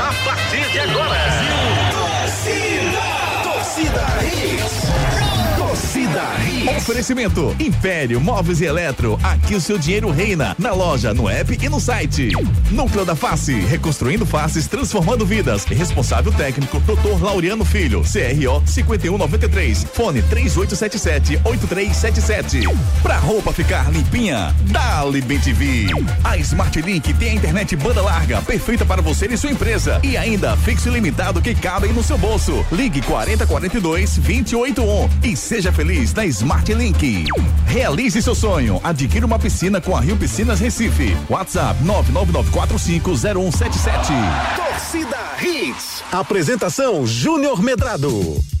A partir de agora. Oferecimento Império Móveis e Eletro. Aqui o seu dinheiro reina. Na loja, no app e no site. Núcleo da Face. Reconstruindo faces, transformando vidas. Responsável técnico, Dr. Laureano Filho. CRO 5193. Fone 3877-8377. Pra roupa ficar limpinha, Dali Bem TV. A Smart Link tem a internet banda larga, perfeita para você e sua empresa. E ainda fixo ilimitado que cabe no seu bolso. Ligue 4042 281 e seja feliz na Smart Link. Realize seu sonho. Adquira uma piscina com a Rio Piscinas Recife. WhatsApp 999450177. Torcida Hits. Apresentação Júnior Medrado.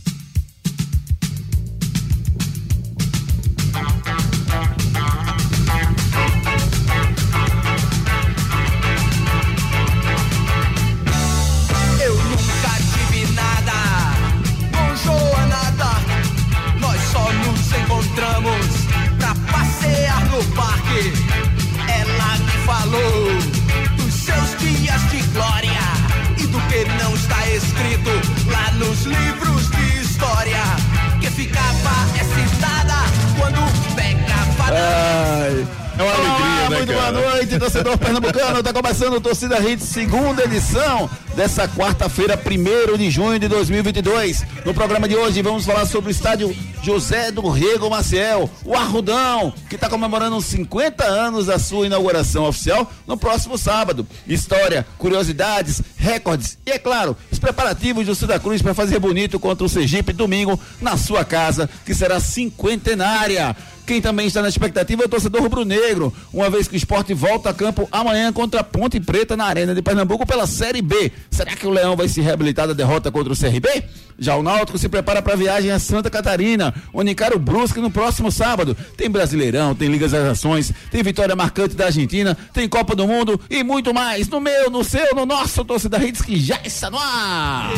Torcedor pernambucano. Tá começando o Torcida Hits, segunda edição dessa quarta-feira, 1 de junho de 2022. No programa de hoje vamos falar sobre o estádio José do Rego Maciel, o Arrudão, que está comemorando os 50 anos da sua inauguração oficial no próximo sábado. História, curiosidades, recordes e, é claro, os preparativos do Santa Cruz para fazer bonito contra o Sergipe domingo na sua casa, que será cinquentenária. Quem também está na expectativa é o torcedor rubro-negro, uma vez que o esporte volta a campo amanhã contra a Ponte Preta na Arena de Pernambuco pela Série B. Será que o Leão vai se reabilitar da derrota contra o CRB? Já o Náutico se prepara para a viagem a Santa Catarina, onde encara o Brusque no próximo sábado. Tem Brasileirão, tem Ligas das Nações, tem vitória marcante da Argentina, tem Copa do Mundo e muito mais. No meu, no seu, no nosso torcida Hits que já está no ar.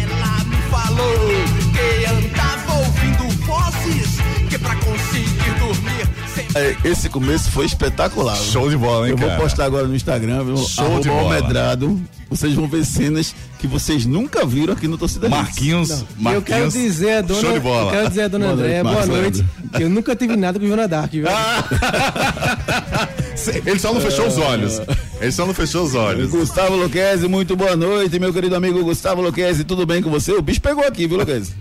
Ela me falou que andava ouvindo vozes que pra conseguir Esse começo foi espetacular. Show de bola, hein, Eu vou cara? postar agora no Instagram, viu? Show de bola. Almedrado. Vocês vão ver cenas que vocês nunca viram aqui no Torcida Hits. Marquinhos, Eu Marquinhos. quero dizer a dona, Show de bola. eu quero dizer a dona Boa noite, Andréia, boa noite. Eu nunca tive nada com Joana Dark, viu? Ele só não fechou os olhos. Ele só não fechou os olhos. Gustavo Luquezzi, muito boa noite, meu querido amigo Gustavo Luquezzi, tudo bem com você? O bicho pegou aqui, viu, Luquezzi?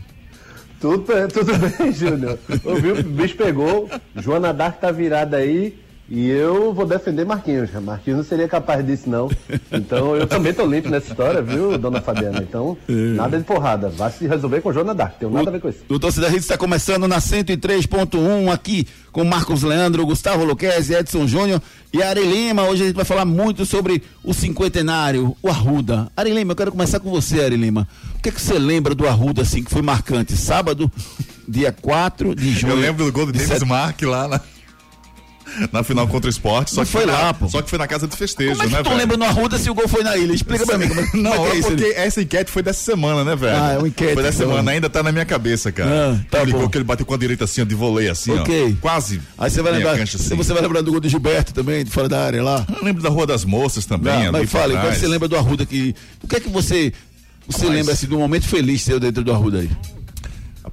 Tudo, tudo bem, Júnior. O bicho pegou. Joana Dark tá virada aí. E eu vou defender Marquinhos. Marquinhos não seria capaz disso, não. Então eu também tô limpo nessa história, viu, dona Fabiana? Então, nada de porrada. Vai se resolver com Joana Dark. Tem nada a ver com isso. O Torcida Hits está começando na 103.1 aqui com Marcos Leandro, Gustavo Luquezzi, Edson Júnior e Ari Lima. Hoje a gente vai falar muito sobre o cinquentenário, o Arruda. Ari Lima, eu quero começar com você, Ari Lima. O que, é que você lembra do Arruda, assim, que foi marcante? Sábado, dia 4 de junho. Eu lembro do gol do de Davis set- Mark lá na, na final contra o esporte. Só Não que foi na- lá, pô. Só que foi na casa de festejo, Como é que né, tu velho? lembra no Arruda se o gol foi na ilha? Explica pra mim. É, Não, é é isso? porque essa enquete foi dessa semana, né, velho? Ah, é uma enquete, Foi dessa então. semana, ainda tá na minha cabeça, cara. Ah, tá ele ligou que ele bateu com a direita assim, ó, de voleio, assim, Ok. ó. Quase. Aí você vai lembrar, cancha, assim. você vai lembrar do gol de Gilberto também, de fora da área lá. Eu lembro da Rua das Moças também, Não, mas fala, o que que trás. você lembra do Arruda que. O que é que você. Você Mas- lembra assim, de um momento feliz seu dentro do Arruda aí?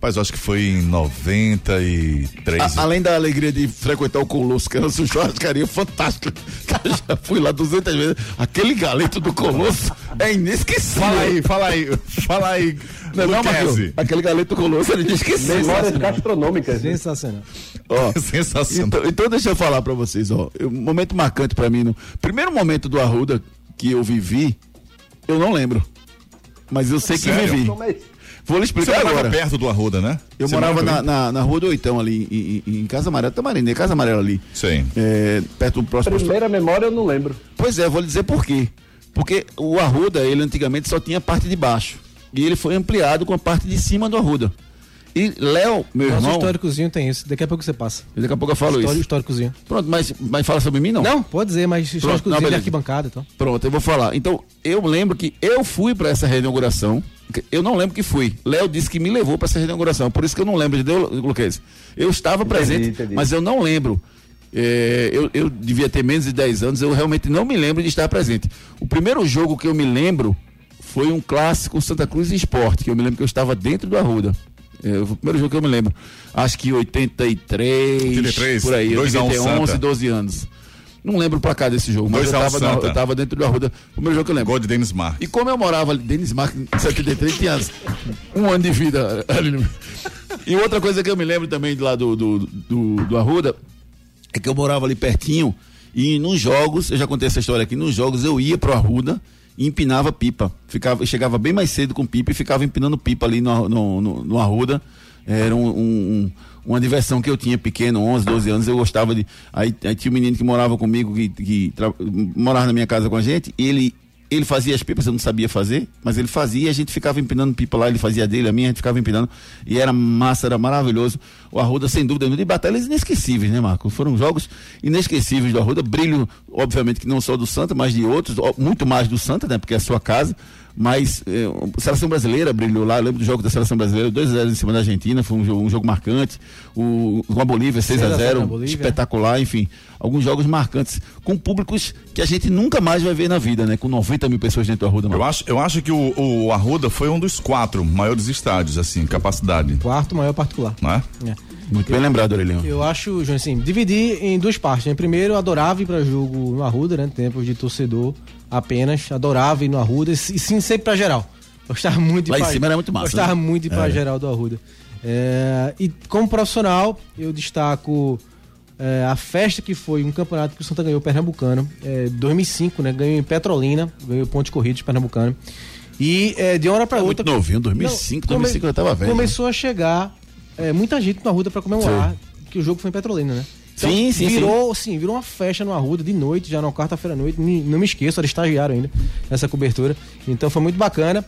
Rapaz, eu acho que foi em 93. A- além da alegria de frequentar o Colosso, que era uma churrascaria fantástica. que Eu já fui lá 200 vezes. Aquele galeto do Colosso é inesquecível. Fala aí, fala aí, fala aí, Não, é não. Marquinhos? Aquele galeto do Colosso era inesquecível. Memórias gastronômicas. né? Sensacional. Ó, Sensacional. Então, então deixa eu falar pra vocês, ó. Um momento marcante pra mim. No primeiro momento do Arruda que eu vivi, eu não lembro. Mas eu sei que Sério? vivi. Vou lhe Você explicar morava agora. perto do Arruda, né? Eu Você morava na, na, na rua do Oitão ali, em, em, em Casa Amarela, Tamarindê, Casa Amarela ali. Sim. É, perto do próximo. Primeira memória eu não lembro. Pois é, vou lhe dizer por quê. Porque o Arruda, ele antigamente só tinha a parte de baixo. E ele foi ampliado com a parte de cima do Arruda. E Léo, meu Nosso irmão. históricozinho tem isso. Daqui a pouco você passa. Daqui a pouco eu falo Histórico, isso. históricozinho. Pronto, mas, mas fala sobre mim não? Não, pode dizer, mas não, históricozinho de beleza. arquibancada e tal. Pronto, eu vou falar. Então, eu lembro que eu fui para essa reinauguração. Eu não lembro que fui. Léo disse que me levou para essa reinauguração. Por isso que eu não lembro, entendeu, Luquez? Eu estava presente, entendi. mas eu não lembro. É, eu, eu devia ter menos de 10 anos, eu realmente não me lembro de estar presente. O primeiro jogo que eu me lembro foi um clássico Santa Cruz Esporte, que eu me lembro que eu estava dentro do Arruda. É, o primeiro jogo que eu me lembro. Acho que 83, 83, por aí. Eu 2 a 1 devia ter 11, Santa. 12 anos. Não lembro o placar desse jogo, mas 2 eu a 1 estava, Santa. eu tava dentro do Arruda. O primeiro jogo que eu lembro. Gol de Denis Marques. E como eu morava ali, Denis Marques, em 73, tinha um ano de vida. ali. E outra coisa que eu me lembro também de lá do, do, do, do Arruda é que eu morava ali pertinho e nos jogos, eu já contei essa história aqui, nos jogos eu ia pro Arruda e empinava pipa. Ficava, chegava bem mais cedo com pipa e ficava empinando pipa ali no, no, no, no Arruda. Era um, um- um- uma diversão que eu tinha pequeno, 11, 12 anos, eu gostava de. Aí, aí tinha um menino que morava comigo, que, que tra- morava na minha casa com a gente, e ele, ele fazia as pipas, eu não sabia fazer, mas ele fazia e a gente ficava empinando pipa lá, ele fazia dele, a minha, a gente ficava empinando, e era massa, era maravilhoso. O Arruda, sem dúvida, de batalhas inesquecíveis, né, Marco? Foram jogos inesquecíveis do Arruda, brilho, obviamente, que não só do Santa, mas de outros, muito mais do Santa, né, porque é a sua casa. Mas eh, a seleção brasileira brilhou lá. Eu lembro do jogo da seleção brasileira, 2x0 em cima da Argentina, foi um jogo, um jogo marcante. O, com a Bolívia, 6 a 0 na 6x0, Bolívia. espetacular, enfim. Alguns jogos marcantes, com públicos que a gente nunca mais vai ver na vida, né? Com 90 mil pessoas dentro do Arruda. Eu acho, eu acho que o, o Arruda foi um dos quatro maiores estádios, assim, capacidade, Quarto maior particular. não é? É. Muito bem lembrado, Aureliano. Eu acho, João, assim, dividi em duas partes. Né? Primeiro, eu adorava ir para jogo no Arruda, né? Tempos de torcedor apenas. Adorava ir no Arruda e sim, sempre pra geral. Gostava muito de Lá em pra- cima era muito massa, Gostava né? muito de ir pra É. geral do Arruda. É, e como profissional, eu destaco é, a festa que foi um campeonato que o Santa ganhou Pernambucano, é, 2005, né? Ganhou em Petrolina, ganhou pontos corridos Pernambucano. E é, de uma hora pra outra. Muito novinho, 2005, 2005 eu tava velho. Começou a chegar é, muita gente no Arruda pra comemorar que o jogo foi em Petrolina, né? Sim, sim, virou, sim. virou uma festa no Arruda de noite, já na quarta-feira à noite. Não me esqueço, era estagiário ainda nessa cobertura. Então foi muito bacana.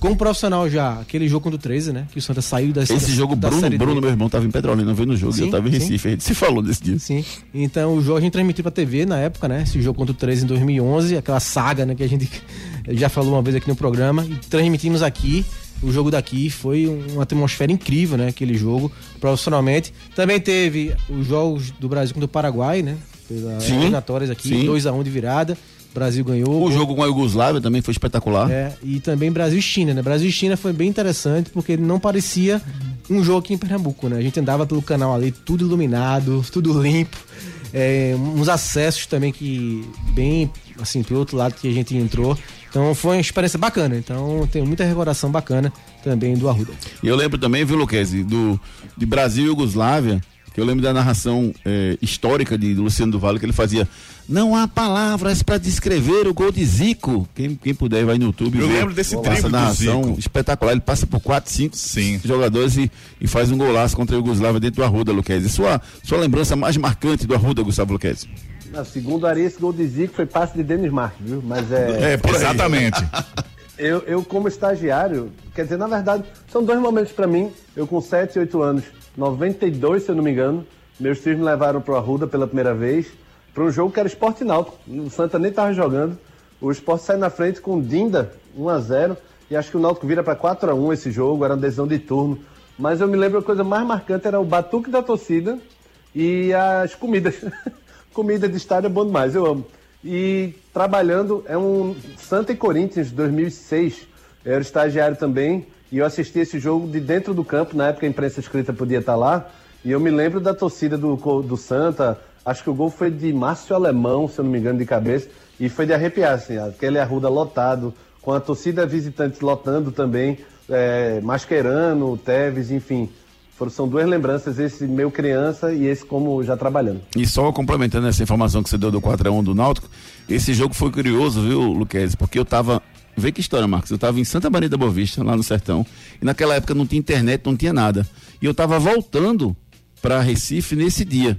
Como profissional já, aquele jogo contra o 13, né? Que o Santa saiu da Esse da- jogo, da Bruno. Bruno, meu irmão, tava em Petrolina, veio no jogo, Sim, eu tava em sim. Recife, a gente se falou desse dia. Sim. Então o jogo a gente transmitiu pra TV na época, né? Esse jogo contra o 13 em 2011, aquela saga, né? Que a gente já falou uma vez aqui no programa. E transmitimos aqui. O jogo daqui foi uma atmosfera incrível, né? Aquele jogo, profissionalmente. Também teve os jogos do Brasil contra o Paraguai, né? Pelas Sim, eliminatórias aqui, sim. 2x1 de virada. O Brasil ganhou. O jogo com a Iugoslávia também foi espetacular. É, e também Brasil e China, né? Brasil e China foi bem interessante porque não parecia um jogo aqui em Pernambuco, né? A gente andava pelo canal ali, tudo iluminado, tudo limpo. É, uns acessos também que bem assim pelo outro lado que a gente entrou. Então foi uma experiência bacana. Então tem muita recordação bacana também do Arruda. E eu lembro também, viu, Luquezzi, do de Brasil e Iugoslávia, que eu lembro da narração eh, histórica de Luciano do Vale, que ele fazia. Não há palavras para descrever o gol de Zico. Quem, quem puder vai no YouTube. Eu ver lembro desse essa drible do narração Zico. espetacular. Ele passa por quatro, cinco Sim. jogadores e, e faz um golaço contra a Iugoslávia dentro do Arruda, Luquezzi. Sua, sua lembrança mais marcante do Arruda, Gustavo Luquezzi? Na segundo Ari, esse gol de Zico foi passe de Denis Marques, viu? Mas é. É, exatamente. Eu, eu, como estagiário, quer dizer, na verdade, são dois momentos pra mim. Eu com 7, 8 anos, 92, se eu não me engano, meus filhos me levaram pro Arruda pela primeira vez, para um jogo que era Esporte Náutico. O Santa nem tava jogando. O Esporte sai na frente com Dinda, 1 a 0 e acho que o Náutico vira para 4 a 1 esse jogo, era uma decisão de turno. Mas eu me lembro a coisa mais marcante era o batuque da torcida e as comidas. Comida de estádio é bom demais, eu amo. E trabalhando, é um Santa e Corinthians 2006. Eu era estagiário também e eu assisti esse jogo de dentro do campo. Na época a imprensa escrita podia estar lá. E eu me lembro da torcida do, do Santa. Acho que o gol foi de Márcio Alemão, se eu não me engano, de cabeça. E foi de arrepiar, assim. Aquele Arruda lotado, com a torcida visitante lotando também. É, Mascherano, Teves, enfim. São duas lembranças, esse meu criança e esse como já trabalhando. E só complementando essa informação que você deu do 4x1 do Náutico, esse jogo foi curioso, viu, Luquezzi? Porque eu tava. Vê que história, Marcos. Eu tava em Santa Maria da Boa Vista, lá no Sertão. E naquela época não tinha internet, não tinha nada. E eu tava voltando para Recife nesse dia.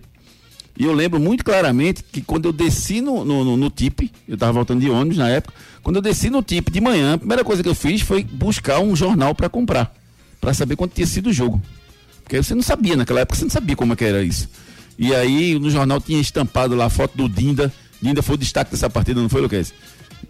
E eu lembro muito claramente que quando eu desci no, no, no, no TIP, eu tava voltando de ônibus na época, quando eu desci no TIP de manhã, a primeira coisa que eu fiz foi buscar um jornal para comprar, para saber quanto tinha sido o jogo. Porque você não sabia, naquela época você não sabia como é era isso. E aí no jornal tinha estampado lá a foto do Dinda. Dinda foi o destaque dessa partida, não foi, Lucas?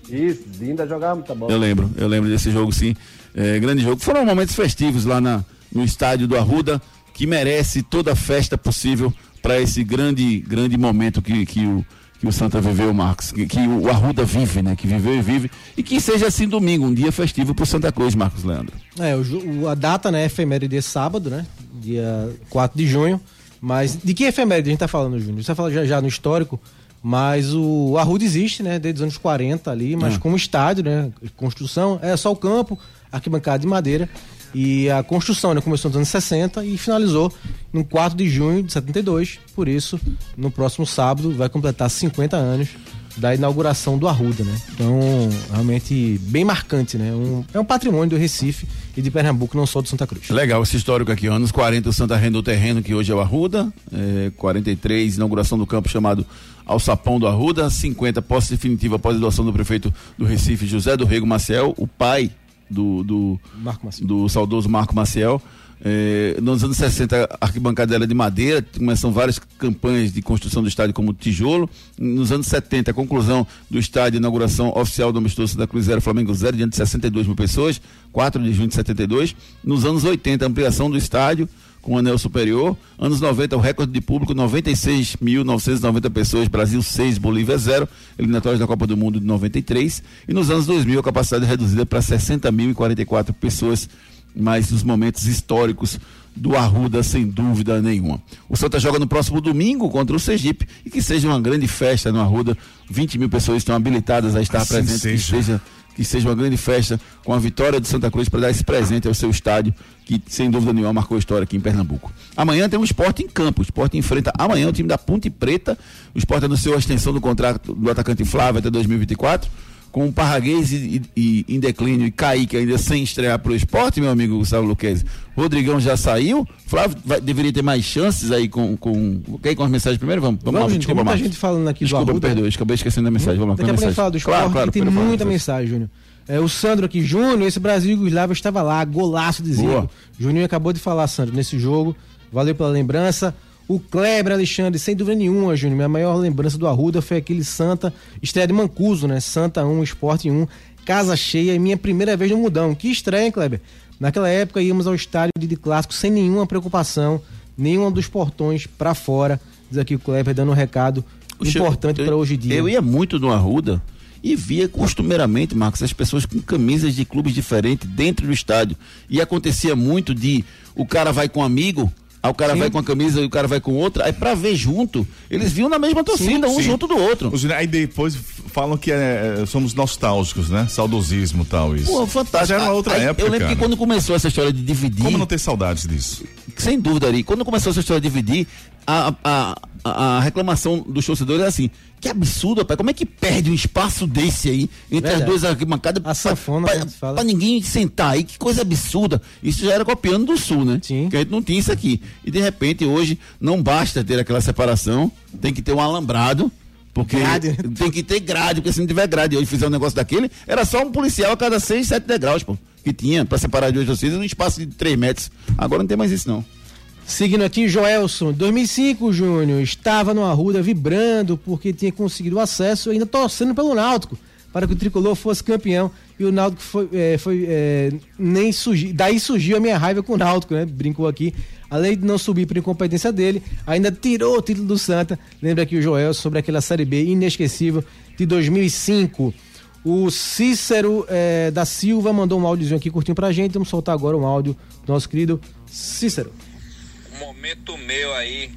Isso, Dinda jogava muita bola. Eu lembro, eu lembro desse jogo sim. É, grande jogo. Foram momentos festivos lá na, no estádio do Arruda, que merece toda a festa possível para esse grande, grande momento que, que o que o Santa viveu, Marcos, que, que o Arruda vive, né? Que viveu e vive. E que seja assim domingo, um dia festivo pro Santa Cruz, Marcos Leandro. É, o, o- a data, né, é efeméride é sábado, né? Dia 4 de junho. Mas de que efeméride a gente tá falando, Júnior? Você vai falar já, já no histórico, mas o Arruda existe, né? Desde os anos 40 ali, mas É. como estádio, né? Construção, é só o campo, arquibancada de madeira. E a construção né, começou nos anos 60 e finalizou no 4 de junho de 72. Por isso, no próximo sábado vai completar 50 anos da inauguração do Arruda, né? Então, realmente bem marcante, né? Um- é um patrimônio do Recife e de Pernambuco, não só do Santa Cruz. Legal esse histórico aqui, anos 40 o Santa arrendou o terreno que hoje é o Arruda, é, 43 inauguração do campo chamado Alçapão do Arruda, 50 posse definitiva após a doação do prefeito do Recife, José do Rego Maciel, o pai do, do, Marco Maciel. do saudoso Marco Maciel. É, nos anos 60, a arquibancada era de madeira, começam várias campanhas de construção do estádio como tijolo. Nos anos 70, a conclusão do estádio, inauguração oficial do amistoso Santa Cruz 0, Flamengo 0, diante de 62 mil pessoas, 4 de junho de 72. Nos anos 80, a ampliação do estádio com o anel superior. Anos 90, o recorde de público, 96.990 pessoas, Brasil 6, Bolívia 0, eliminatórias da Copa do Mundo de 93. E nos anos 2000, a capacidade reduzida para 60.044 pessoas, mais os momentos históricos do Arruda, sem dúvida nenhuma. O Santa joga no próximo domingo contra o Sergipe e que seja uma grande festa no Arruda. 20 mil pessoas estão habilitadas a estar Assim presentes, que seja. Que seja uma grande festa com a vitória do Santa Cruz para dar esse presente ao seu estádio, que sem dúvida nenhuma marcou história aqui em Pernambuco. Amanhã tem um esporte em campo. O esporte enfrenta amanhã o time da Ponte Preta. O esporte anunciou a extensão do contrato do atacante Flávio até 2024. Com o Parraguês e, e- e em declínio e Kaique ainda sem estrear pro esporte, meu amigo Gustavo Luquezzi. Rodrigão já saiu. Flávio vai- deveria ter mais chances aí com. com quer ir com as mensagens primeiro? Vamos, vamos, Vamos, lá, gente, tem desculpa, muita Marcos. gente falando aqui Desculpa, do Arruda. perdoe, acabei esquecendo da mensagem. Vamos lá, Daqui a pouco a gente fala do esporte, que tem pode falar, muita mensagem, Júnior. É, o Sandro aqui, Júnior, esse Brasil e Yugoslávia estava lá, golaço de Zico. Juninho acabou de falar, Sandro, nesse jogo. Valeu pela lembrança. O Kleber Alexandre, sem dúvida nenhuma, Júnior. Minha maior lembrança do Arruda foi aquele Santa, estreia de Mancuso, né? Santa 1, Esporte 1, casa cheia, e minha primeira vez no Mudão. Que hein, Kleber? Naquela época íamos ao estádio de, clássico sem nenhuma preocupação, nenhum dos portões pra fora. Diz aqui o Kleber dando um recado importante para hoje em dia. Eu ia muito no Arruda e via costumeiramente, Marcos, as pessoas com camisas de clubes diferentes dentro do estádio. E acontecia muito de o cara vai com um amigo, aí o cara Sim. vai com uma camisa e o cara vai com outra, aí pra ver junto, eles viam na mesma torcida, um sim. junto do outro. Os- Aí depois falam que é, é, somos nostálgicos, né? Saudosismo e tal, isso. Pô, fantástico. Já era uma outra Aí, época, Eu lembro cara. que quando começou essa história de dividir. Como não ter saudades disso? Sem dúvida, Ari. Quando começou essa história de dividir, a, a, a, a reclamação dos torcedores era assim: que absurdo, rapaz. Como é que perde um espaço desse aí entre Verdade. as duas arquibancadas? A sanfona, pra, a gente fala. pra ninguém sentar aí, que coisa absurda. Isso já era copiando do Sul, né? Sim. Que a gente não tinha isso aqui. E de repente, hoje, não basta ter aquela separação, tem que ter um alambrado. Porque Grade, né? tem que ter grade, porque se não tiver grade hoje fizer um negócio daquele, era só um policial a cada 6, 7 degraus, pô. Que tinha pra separar duas torcidas num espaço de 3 metros. Agora não tem mais isso, não. Seguindo aqui, Joelson, 2005, Júnior, estava no Arruda vibrando porque tinha conseguido acesso ainda torcendo pelo Náutico para que o Tricolor fosse campeão e o Náutico foi, é, foi é, nem surgiu, daí surgiu a minha raiva com o Náutico, né? Brincou aqui. Além de não subir por incompetência dele, ainda tirou o título do Santa. Lembra aqui o Joel sobre aquela Série B inesquecível de 2005. O Cícero é, da Silva mandou um áudiozinho aqui curtinho pra gente. Vamos soltar agora um áudio do nosso querido Cícero. Momento meu aí,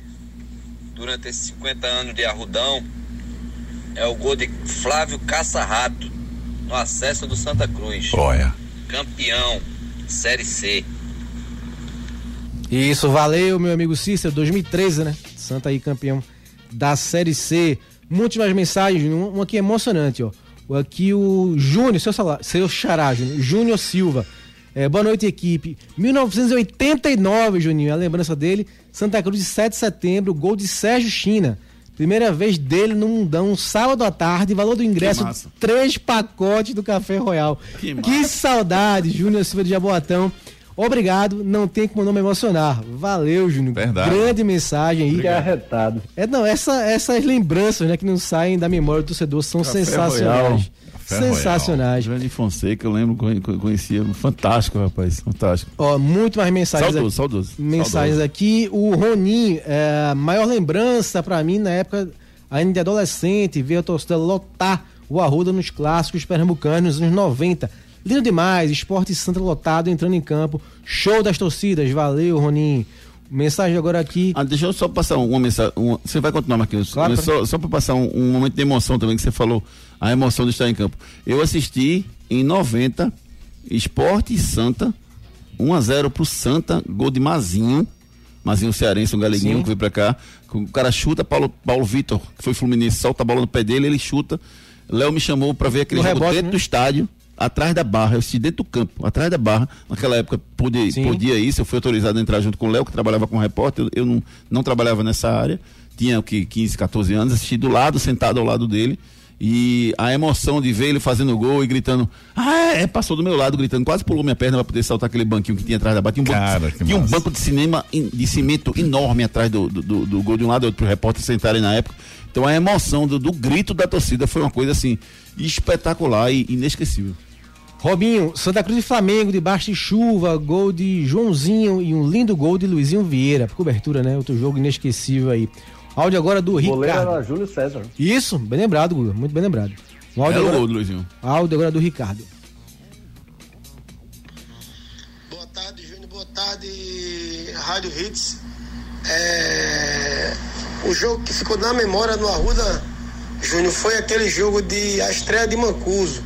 durante esses 50 anos de Arrudão, é o gol de Flávio Caça-Rato, no acesso do Santa Cruz. Olha. Campeão, Série C. Isso, valeu, meu amigo Cícero, 2013, né? Santa aí campeão da Série C. Muitas mais mensagens, um um aqui emocionante, ó. O- Aqui o Júnior, seu, salário, seu xará, Júnior Silva. É, boa noite, equipe. 1989, Juninho, a lembrança dele. Santa Cruz, de 7 de setembro, gol de Sérgio China. Primeira vez dele no Mundão, sábado à tarde, valor do ingresso, três pacotes do Café Royal. Que Que saudade, Júnior Silva de Jaboatão. Obrigado, não tem como não me emocionar. Valeu, Júnior. Verdade. Grande mensagem aí. Que arretado. É, não, essa, essas lembranças, né, que não saem da memória do torcedor são sensacionais. Café Royal. Sensacionais. Grande Fonseca, eu lembro, conhe- conhe- conhecia. Fantástico, rapaz. Fantástico. Ó, muito mais mensagens Saudoso, aqui. saudoso. Mensagens aqui. O Roninho, é, a maior lembrança pra mim na época, ainda de adolescente, ver a torcida lotar o Arruda nos clássicos pernambucanos nos anos 90. Lindo demais, esporte Santa lotado entrando em campo. Show das torcidas, valeu, Roninho. Mensagem agora aqui. Ah, deixa eu só passar uma mensagem. uma- você vai continuar, Marquinhos? Claro, só, só para passar um, um momento de emoção também que você falou, a emoção de estar em campo. Eu assisti em 90, Esporte e Santa, 1x0 pro Santa, gol de Mazinho. Mazinho Cearense, um galeguinho Sim. que veio pra cá. O cara chuta, Paulo, Paulo Vitor, que foi Fluminense, solta a bola no pé dele, ele chuta. Léo me chamou pra ver aquele No jogo rebote, dentro né? do estádio, atrás da barra. Eu assisti dentro do campo, atrás da barra. Naquela época pude, Sim. podia isso, eu fui autorizado a entrar junto com o Léo, que trabalhava como repórter. Eu, eu não, não trabalhava nessa área. Tinha o que 15, 14 anos, assisti do lado, sentado ao lado dele. E a emoção de ver ele fazendo gol e gritando, ah, é, passou do meu lado, gritando, quase pulou minha perna para poder saltar aquele banquinho que tinha atrás da barra. Tinha um, Cara, banco, tinha um banco de cinema in- de cimento enorme atrás do, do, do- do gol de um lado e outro para os repórteres sentarem na época. Então a emoção do, do grito da torcida foi uma coisa assim espetacular e inesquecível. Robinho, Santa Cruz e Flamengo, debaixo de chuva, gol de Joãozinho e um lindo gol de Luizinho Vieira. Cobertura, né? Outro jogo inesquecível aí. Áudio agora do O goleiro Ricardo. era Júlio César. Isso, bem lembrado, Guga. Muito bem lembrado. O áudio, Era o agora, do Luizinho. áudio agora do Ricardo. Boa tarde, Júnior. Boa tarde, Rádio Hits. É, O jogo que ficou na memória no Arruda, Júnior, foi aquele jogo de a estreia de Mancuso.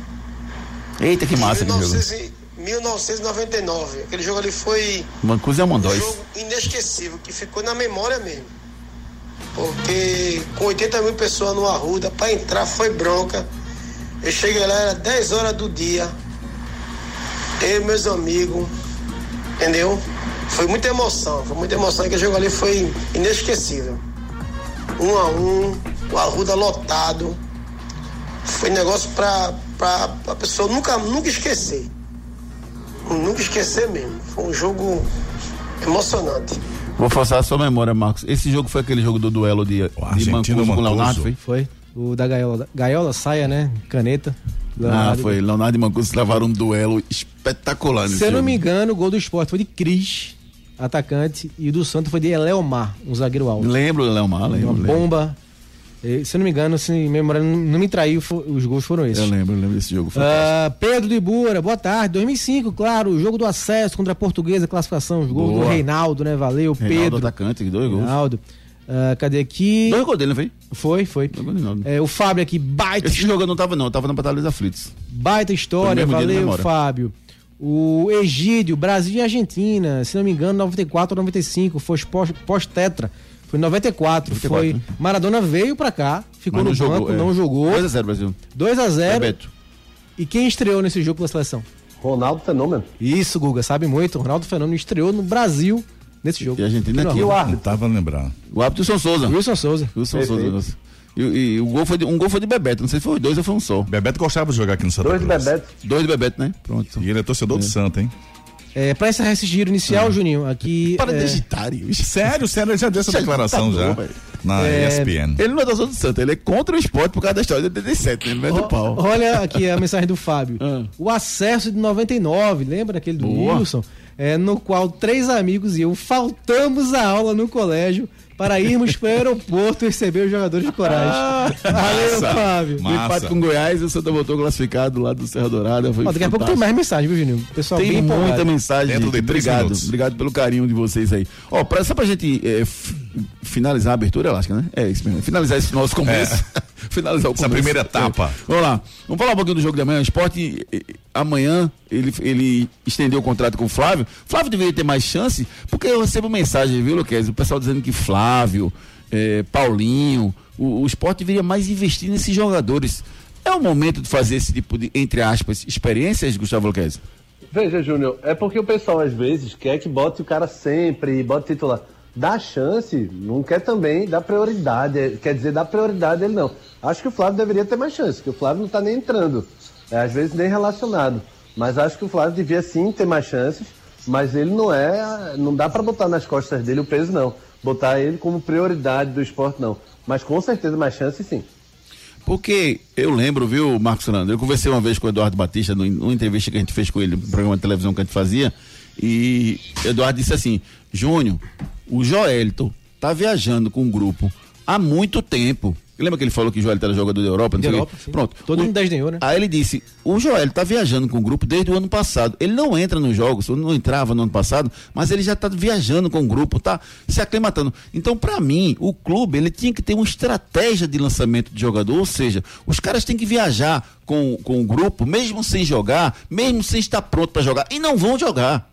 Eita, que massa aquele jogo. 1900 e- 1999. Aquele jogo ali foi Mancuso é um um jogo inesquecível, que ficou na memória mesmo. Porque com 80 mil pessoas no Arruda, para entrar foi bronca. Eu cheguei lá, era 10 horas do dia. Eu e meus amigos, entendeu? Foi muita emoção, foi muita emoção. Aquele jogo ali foi inesquecível. Um a um, o Arruda lotado. Foi negócio pra, pra, pra pessoa nunca, nunca esquecer. Nunca esquecer mesmo. Foi um jogo emocionante. Vou forçar a sua memória, Marcos. Esse jogo foi aquele jogo do duelo de, de Mancuso com. Leonardo, foi? Foi. O da Gaiola. Gaiola, saia, né? Caneta. Ah, Leonardo. foi. Leonardo e Mancuso travaram um duelo espetacular nesse Se eu não me engano, o gol do esporte foi de Cris, atacante, e o do Santos foi de Eleomar, um zagueiro alto. Lembro, Leomar, lembro. Uma lembro. bomba. Se eu não me engano, se memória não me traiu, os gols foram esses. Eu lembro, eu lembro desse jogo. Ah, Pedro de Bura, boa tarde. 2005, claro, o jogo do acesso contra a Portuguesa, classificação, os gols do Boa. Reinaldo, né? Valeu, Reinaldo Pedro. atacante, dois gols. Reinaldo. Ah, cadê aqui? Dois gols dele, não foi? Foi, foi. É, o Fábio aqui, baita, Esse jogo eu não tava não, eu tava na Batalha dos Aflitos. baita história, valeu. Fábio. O Egídio, Brasil e Argentina, se não me engano, 94 ou 95, foi pós- pós-tetra. Foi em 94, 94, foi. né? Maradona veio pra cá, ficou no banco, é. não jogou. 2x0 Brasil. 2 a 0 Bebeto. E quem estreou nesse jogo pela seleção? Ronaldo Fenômeno. Isso, Guga, sabe muito. Ronaldo Fenômeno estreou no Brasil nesse jogo. E a Argentina Aqui aqui. no o árbitro? Tava lembrando. O árbitro Wilson Souza. Wilson Souza. Wilson. Souza. E, e o gol foi de, um gol foi de Bebeto. Não sei se foi dois ou foi um só. Bebeto gostava de jogar aqui no Santa Dois de. Bebeto. Dois de Bebeto, né? Pronto. E ele é torcedor do Santa, hein? É, encerrar esse giro inicial, Juninho, aqui. Para é, digitários. Sério, sério, ele já deu essa Já declaração tá já. Na É, ESPN. Ele não é torcedor do Santa, ele é contra o esporte por causa da história de 87, né? Ele mete o pau. Olha aqui a mensagem do Fábio. Ah. O acesso de 99, lembra aquele do Boa. Wilson? É, no qual três amigos e eu faltamos a aula no colégio para irmos para o aeroporto receber os jogadores de coragem. Valeu, Massa. Fábio. O Massa. empate com Goiás e o Santa voltou classificado lá do Serra Dourada. Foi Ó, daqui a pouco tem mais mensagem, viu, Juninho? Pessoal Tem bem muita mensagem. Dentro de Obrigado. minutos. Obrigado pelo carinho de vocês aí. Ó, pra, só pra gente é, finalizar a abertura elástica, né? É isso mesmo. Finalizar esse nosso começo. finalizar o Essa começo. primeira etapa. É. Vamos lá. Vamos falar um pouquinho do jogo de amanhã. O esporte, amanhã, ele, ele estendeu o contrato com o Flávio. Flávio deveria ter mais chance, porque eu recebo mensagem, viu, Luquez? O pessoal dizendo que Flávio, eh, Paulinho, o, o esporte deveria mais investir nesses jogadores. É o momento de fazer esse tipo de, entre aspas, experiências, Gustavo Luquez? Veja, Júnior, é porque o pessoal às vezes quer que bote o cara sempre, bote titular. Dá chance, não quer também dar prioridade, é, quer dizer, dar prioridade ele não. Acho que o Flávio deveria ter mais chance, porque o Flávio não tá nem entrando, é, às vezes nem relacionado. Mas acho que o Flávio devia sim ter mais chances. mas ele não é, não dá para botar nas costas dele o peso não, botar ele como prioridade do esporte não, mas com certeza mais chance sim. Porque eu lembro, viu, Marcos Fernando, eu conversei uma vez com o Eduardo Batista numa entrevista que a gente fez com ele, no programa de televisão que a gente fazia, e Eduardo disse assim: Júnior, o Joelito tá viajando com um grupo há muito tempo. Lembra que ele falou que o Joelito era jogador da Europa? Da Europa Pronto. Todo mundo desdenhou, né? Aí ele disse: o Joelito tá viajando com o grupo desde o ano passado. Ele não entra nos jogos, não entrava no ano passado, mas ele já tá viajando com o grupo, tá se aclimatando. Então, para mim, o clube ele tinha que ter uma estratégia de lançamento de jogador, ou seja, os caras têm que viajar com, com o grupo, mesmo sem jogar, mesmo sem estar pronto para jogar, e não vão jogar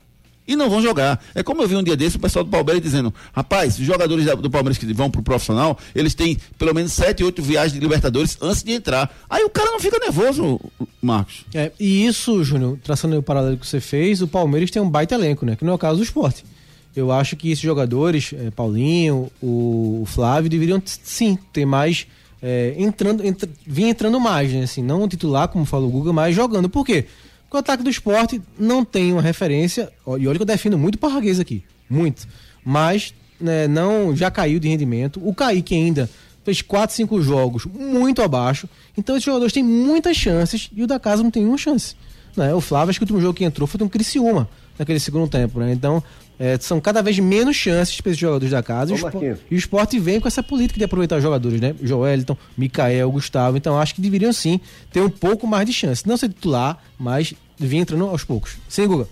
e não vão jogar. É como eu vi um dia desse o pessoal do Palmeiras dizendo: rapaz, os jogadores do Palmeiras que vão pro profissional, eles têm pelo menos sete, oito viagens de Libertadores antes de entrar. Aí o cara não fica nervoso, Marcos. É, e isso, Júnior, traçando o paralelo que você fez, o Palmeiras tem um baita elenco, né? Que não é o caso do esporte. Eu acho que esses jogadores, é, Paulinho, o, Flávio, deveriam sim ter mais. É, entrando, entra, entrando mais, né? Assim, não titular, como falou o Guga, mas jogando. Por quê? Porque o ataque do esporte não tem uma referência. E olha que eu defino muito o Parraguês aqui. Muito. Mas né, não já caiu de rendimento. O Kaique ainda fez 4, 5 jogos muito abaixo. Então esses jogadores têm muitas chances e o da casa não tem nenhuma chance. Né? O Flávio, acho que o último jogo que entrou foi um Criciúma naquele segundo tempo. Né? Então é, são cada vez menos chances para esses jogadores da casa. Ô, e, o esporte, vem com essa política de aproveitar os jogadores, né? Joelton, Mikael, Gustavo. Então acho que deveriam sim ter um pouco mais de chance. Não ser titular, mas vir entrando aos poucos. Sim, Guga.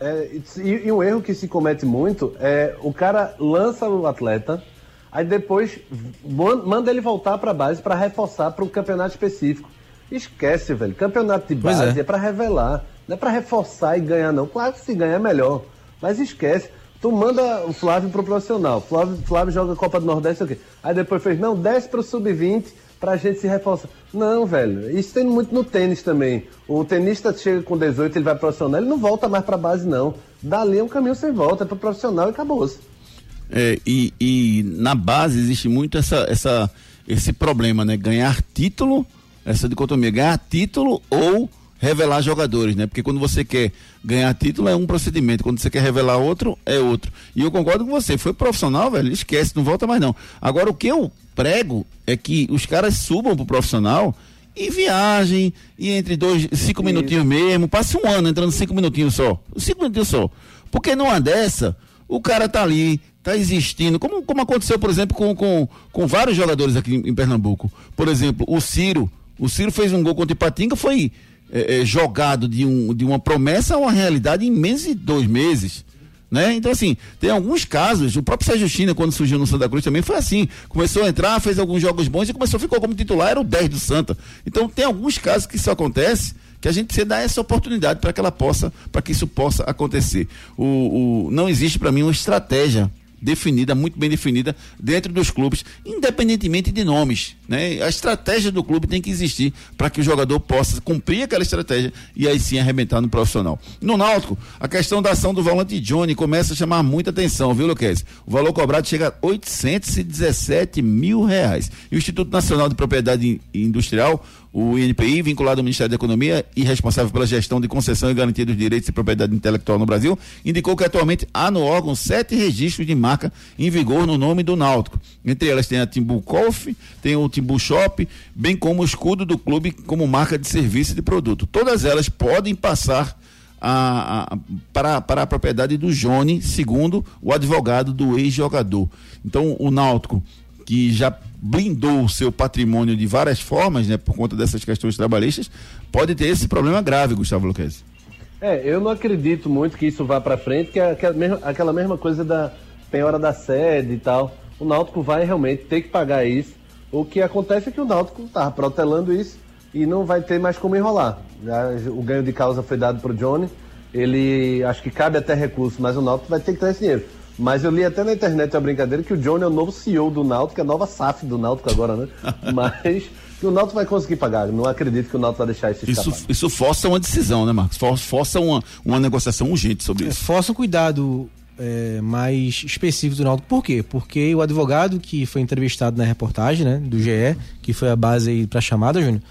É, e, e um erro que se comete muito é o cara lança o atleta, aí depois manda ele voltar para a base para reforçar para o campeonato específico. Esquece, velho. Campeonato de base é, é para revelar, não é para reforçar e ganhar, não. Claro que se ganhar é melhor. Mas esquece. Tu manda o Flávio pro profissional. Flávio, Flávio joga Copa do Nordeste, o quê? Aí depois fez, não, desce pro sub-20 pra gente se reforçar. Não, velho. Isso tem muito no tênis também. O tenista chega com 18, ele vai profissional, ele não volta mais pra base, não. Dali é um caminho sem volta, é pro profissional e acabou-se. É, e, e na base existe muito essa, essa, esse problema, né? Ganhar título, essa dicotomia, ganhar título ou revelar jogadores, né? Porque quando você quer ganhar título é um procedimento, quando você quer revelar outro é outro. E eu concordo com você, foi profissional, velho, esquece, não volta mais não. Agora o que eu prego é que os caras subam pro profissional e viajem e entre dois, cinco minutinhos mesmo, passe um ano entrando cinco minutinhos só, cinco minutinhos só. Porque numa dessa, o cara tá ali, tá existindo, como, como aconteceu, por exemplo, com, com, com vários jogadores aqui em, em Pernambuco. Por exemplo, o Ciro, o Ciro fez um gol contra o Ipatinga, foi é, é, jogado de, um, de uma promessa a uma realidade em menos de dois meses. Né? Então, assim, tem alguns casos, o próprio Sérgio China, quando surgiu no Santa Cruz, também foi assim. Começou a entrar, fez alguns jogos bons e começou, ficou como titular, era o 10 do Santa. Então, tem alguns casos que isso acontece que a gente precisa dar essa oportunidade para que ela possa, para que isso possa acontecer. O, o não existe para mim uma estratégia definida, muito bem definida dentro dos clubes, independentemente de nomes. Né? A estratégia do clube tem que existir para que o jogador possa cumprir aquela estratégia e aí sim arrebentar no profissional. No Náutico, a questão da ação do volante Johnny começa a chamar muita atenção, viu, Luquez? O valor cobrado chega a 817 mil reais. E o Instituto Nacional de Propriedade Industrial o INPI, vinculado ao Ministério da Economia e responsável pela gestão de concessão e garantia dos direitos de propriedade intelectual no Brasil, indicou que atualmente há no órgão sete registros de marca em vigor no nome do Náutico. Entre elas tem a Timbu Golf, tem o Timbu Shop, bem como o escudo do clube como marca de serviço e de produto. Todas elas podem passar a, a, para, para a propriedade do Johnny, segundo o advogado do ex-jogador. Então, o Náutico, que já blindou o seu patrimônio de várias formas, né, por conta dessas questões trabalhistas, pode ter esse problema grave, Gustavo Luquezzi. É, eu não acredito muito que isso vá para frente, que é aquela mesma, coisa da penhora da sede e tal. O Náutico vai realmente ter que pagar isso. O que acontece é que o Náutico está protelando isso e não vai ter mais como enrolar. O ganho de causa foi dado para o Johnny. Ele acho que cabe até recurso, mas o Náutico vai ter que ter esse dinheiro. Mas eu li até na internet a brincadeira que o Johnny é o novo CEO do Náutico, é a nova SAF do Náutico agora, né? Mas que o Náutico vai conseguir pagar. Não acredito que o Náutico vai deixar isso escapar. Isso, isso força uma decisão, né, Marcos? Força uma, uma negociação urgente sobre é, isso. Força um cuidado é, mais específico do Náutico. Por quê? Porque o advogado que foi entrevistado na reportagem, né, do GE, que foi a base aí pra chamada, Júnior,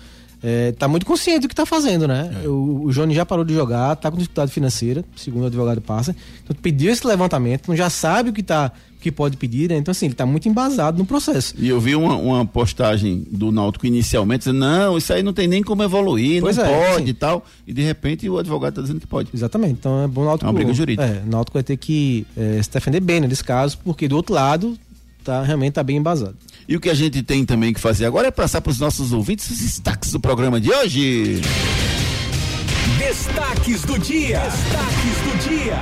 é, tá muito consciente do que tá fazendo, né? O, o Johnny já parou de jogar, tá com dificuldade financeira, segundo o advogado passa. Então pediu esse levantamento, então já sabe o que tá que pode pedir, né? Então, assim, ele tá muito embasado no processo. E eu vi uma, uma postagem do Náutico inicialmente dizendo, não, isso aí não tem nem como evoluir, Pois não é, pode e tal. E de repente o advogado tá dizendo que pode. Exatamente. Então é bom o Náutico. É uma briga jurídica. É, o Náutico vai ter que é, se defender bem né, nesse caso, porque do outro lado, tá, realmente tá bem embasado. E o que a gente tem também que fazer agora é passar para os nossos ouvintes os destaques do programa de hoje. Destaques do dia. Destaques do dia.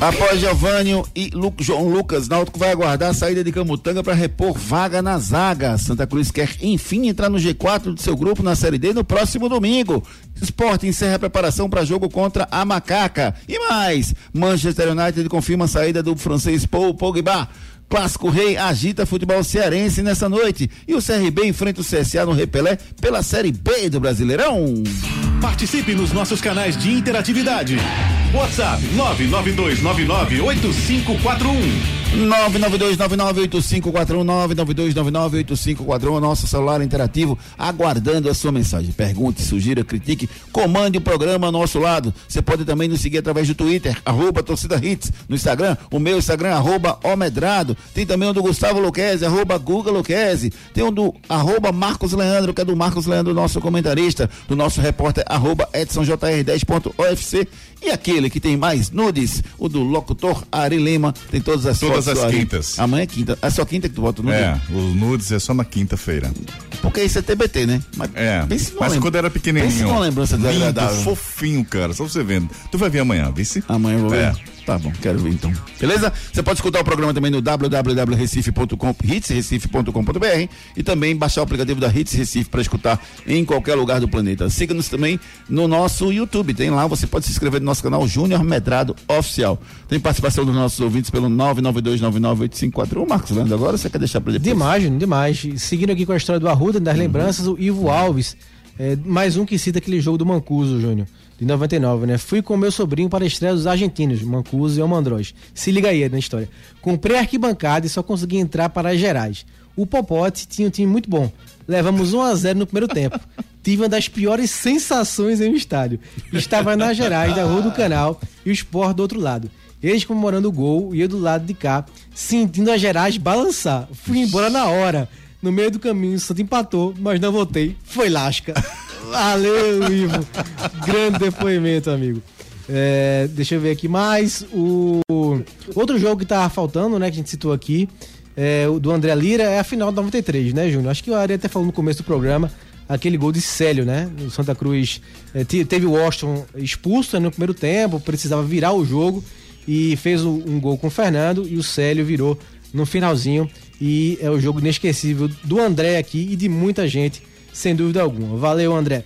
Após Giovânio e Lu- João Lucas, Náutico vai aguardar a saída de Camutanga para repor vaga na zaga. Santa Cruz quer enfim entrar no G4 de seu grupo na Série D no próximo domingo. Sport encerra a preparação para jogo contra a Macaca. E mais, Manchester United confirma a saída do francês Paul Pogba. Clássico Rei agita futebol cearense nessa noite. E o CRB enfrenta o CSA no Repelé pela Série B do Brasileirão. Participe nos nossos canais de interatividade. WhatsApp 992998541. 992998541 992998541 nosso celular interativo aguardando a sua mensagem. Pergunte, sugira, critique, comande o programa ao nosso lado. Você pode também nos seguir através do Twitter, arroba torcida hits, no Instagram, o meu Instagram, arroba omedrado. Tem também o do Gustavo Luquezzi, arroba Guga Luquezzi. Tem o do arroba Marcos Leandro, que é do Marcos Leandro, nosso comentarista, do nosso repórter, arroba EdsonJR10.ofc. E aquele que tem mais nudes, o do locutor Ari Lima, tem todas as Todas fotos as quintas. Amanhã é quinta. É só quinta que tu bota o nude? É, os nudes é só na quinta-feira. Porque isso é TBT, né? Mas, É, mas lem- quando era pequenininho. Pense numa lembrança lindo, fofinho, cara. Só você vendo. Tu vai ver amanhã, vice? Amanhã eu vou ver. Tá bom, quero ver então. Beleza? Você pode escutar o programa também no www.recife.com, hitsrecife.com.br e também baixar o aplicativo da Hits Recife para escutar em qualquer lugar do planeta. Siga-nos também no nosso YouTube. Tem lá, você pode se inscrever no nosso canal Júnior Medrado Oficial. Tem participação dos nossos ouvintes pelo 992998541. Marcos Leandro, agora você quer deixar para depois? Demais, demais. Seguindo aqui com a história do Arruda, das lembranças, o Ivo Alves, é, mais um que cita aquele jogo do Mancuso, Júnior, de 99, né? Fui com meu sobrinho para a estreia dos argentinos, Mancuso e Almandroz. Se liga aí na história. Comprei a arquibancada e só consegui entrar para as gerais. O Popote tinha um time muito bom. Levamos 1 a 0 no primeiro tempo. Tive uma das piores sensações em um estádio. Estava nas gerais da Rua do Canal e o Sport do outro lado. Eles comemorando o gol e eu do lado de cá, sentindo as gerais balançar. Fui embora na hora. No meio do caminho, o Santo empatou, mas não voltei. Foi lasca. Valeu, Ivo. Grande depoimento, amigo. É, deixa eu ver aqui mais. O outro jogo que tava faltando, né, que a gente citou aqui, é, o do André Lira, é a final do 93, né, Júnior? Acho que o Ari até falou no começo do programa, aquele gol de Célio, né? O Santa Cruz é, te- teve o Washington expulso né, no primeiro tempo, precisava virar o jogo e fez o- um gol com o Fernando e o Célio virou no finalzinho. E é o jogo inesquecível do André aqui e de muita gente, sem dúvida alguma. Valeu, André.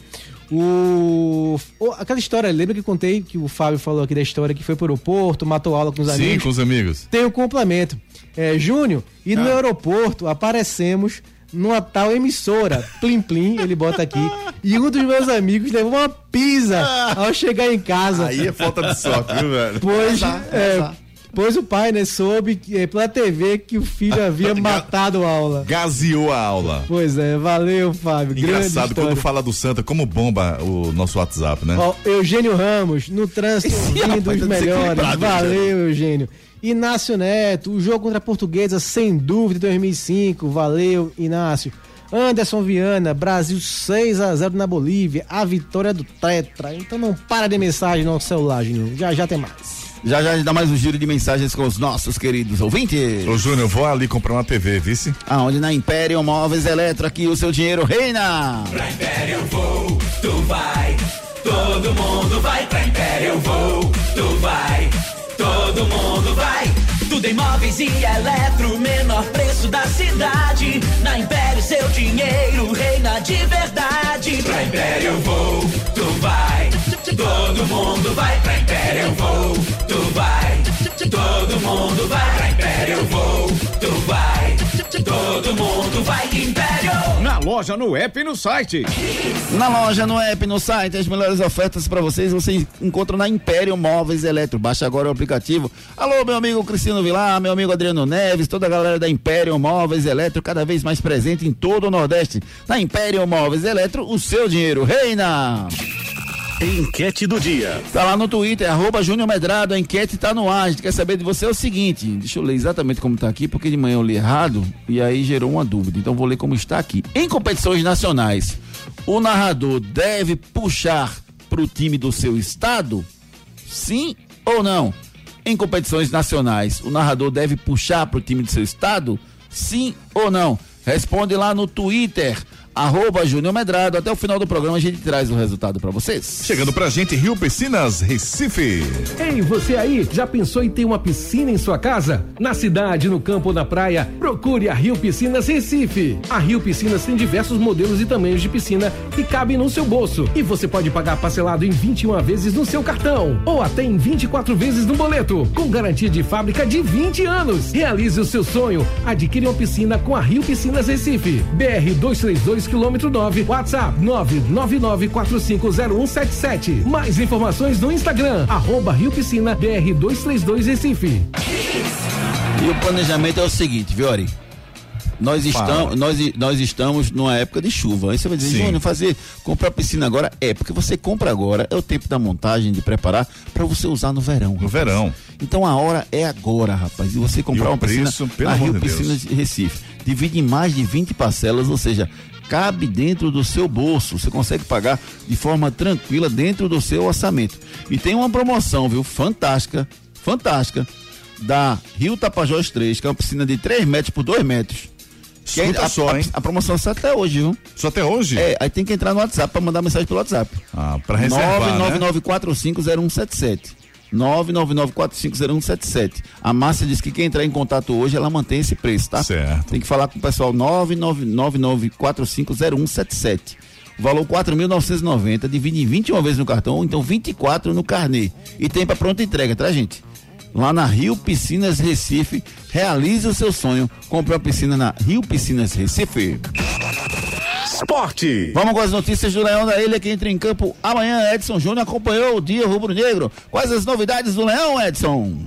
O, o- aquela história, lembra que eu contei que o Fábio falou aqui da história que foi pro aeroporto, matou aula com os Sim, amigos? com os amigos. Tem o complemento. É, Júnior, e no aeroporto aparecemos numa tal emissora, Plim Plim, ele bota aqui, e um dos meus amigos levou uma pizza ao chegar em casa. Aí é falta de sorte, viu, velho? Pois, é, pois o pai, né, soube é, pela TV que o filho havia matado a aula. Gaseou a aula. Pois é, valeu, Fábio. Engraçado, quando fala do Santa, como bomba o nosso WhatsApp, né? Ó, Eugênio Ramos, no trânsito rapaz os melhores. desequilibrado, Valeu, Eugênio. Inácio Neto, o jogo contra a Portuguesa, sem dúvida, em 2005. Valeu, Inácio. Anderson Viana, Brasil 6 a 0 na Bolívia, a vitória do Tetra. Então não para de mensagem no celular, Juninho. Já já tem mais. Já já a gente dá mais um giro de mensagens com os nossos queridos ouvintes. Ô, Júnior, vou ali comprar uma TV, vice? Aonde na Império Móveis Eletro aqui o seu dinheiro reina. Pra Império eu vou, tu vai. Todo mundo vai pra Império eu vou, tu vai. Todo mundo vai. Tudo em móveis e eletro, menor preço da cidade. Na Império seu dinheiro reina de verdade. Pra Império eu vou, tu vai. Todo mundo vai pra Império eu vou. Todo mundo vai pra Império eu vou, tu vai. Todo mundo vai Império. Na loja, no app e no site. Na loja, no app, no site, as melhores ofertas para vocês você encontra na Império Móveis Eletro. Baixa agora o aplicativo. Alô, meu amigo Cristiano Vilar, meu amigo Adriano Neves, toda a galera da Império Móveis Eletro, cada vez mais presente em todo o Nordeste. Na Império Móveis Eletro, o seu dinheiro reina. Enquete do dia. Tá lá no Twitter, arroba Júnior Medrado, a enquete tá no ar. A gente quer saber de você é o seguinte, deixa eu ler exatamente como tá aqui, porque de manhã eu li errado e aí gerou uma dúvida. Então vou ler como está aqui. Em competições nacionais, o narrador deve puxar pro time do seu estado? Sim ou não? Em competições nacionais, o narrador deve puxar pro time do seu estado? Sim ou não? Responde lá no Twitter, arroba Júnior Medrado. Até o final do programa a gente traz o resultado para vocês. Chegando pra gente, Rio Piscinas, Recife. Ei, você aí, já pensou em ter uma piscina em sua casa? Na cidade, no campo ou na praia, procure a Rio Piscinas Recife. A Rio Piscinas tem diversos modelos e tamanhos de piscina que cabem no seu bolso. E você pode pagar parcelado em 21 vezes no seu cartão ou até em 24 vezes no boleto, com garantia de fábrica de 20 anos. Realize o seu sonho. Adquire uma piscina com a Rio Piscinas Recife. BR 232 quilômetro 9, WhatsApp 999450177. Mais informações no Instagram, arroba Rio Piscina BR 232 Recife. E o planejamento é o seguinte, Viori. Nós estamos, nós, nós estamos numa época de chuva. Aí você vai dizer. Júnior, fazer, comprar piscina agora? É, porque você compra agora, é o tempo da montagem, de preparar, para você usar no verão. No verão. Então a hora é agora, rapaz. E você comprar E uma piscina preço, pelo na Rio de Deus. Piscinas de Recife. Divide em mais de 20 parcelas, ou seja, cabe dentro do seu bolso. Você consegue pagar de forma tranquila dentro do seu orçamento. E tem uma promoção, viu? Fantástica, fantástica, da Rio Tapajós 3, que é uma piscina de 3 metros por 2 metros. Que Escuta a, só, a- hein? A, promoção está até hoje, viu? Só até hoje? É, aí tem que entrar no WhatsApp para mandar mensagem pelo WhatsApp. Ah, pra reservar, né? 999450177. 999450177. A Márcia disse que quem entrar em contato hoje, ela mantém esse preço, tá? Certo. Tem que falar com o pessoal 999450177. O valor 4.990, divide em 21 vezes no cartão, ou então 24 no carnê. E tem para pronta entrega, tá, gente? Lá na Rio Piscinas Recife, realize o seu sonho. Compre uma piscina na Rio Piscinas Recife. Esporte. Vamos com as notícias do Leão da Ilha que entra em campo amanhã. Edson Júnior acompanhou o dia rubro-negro. Quais as novidades do Leão, Edson?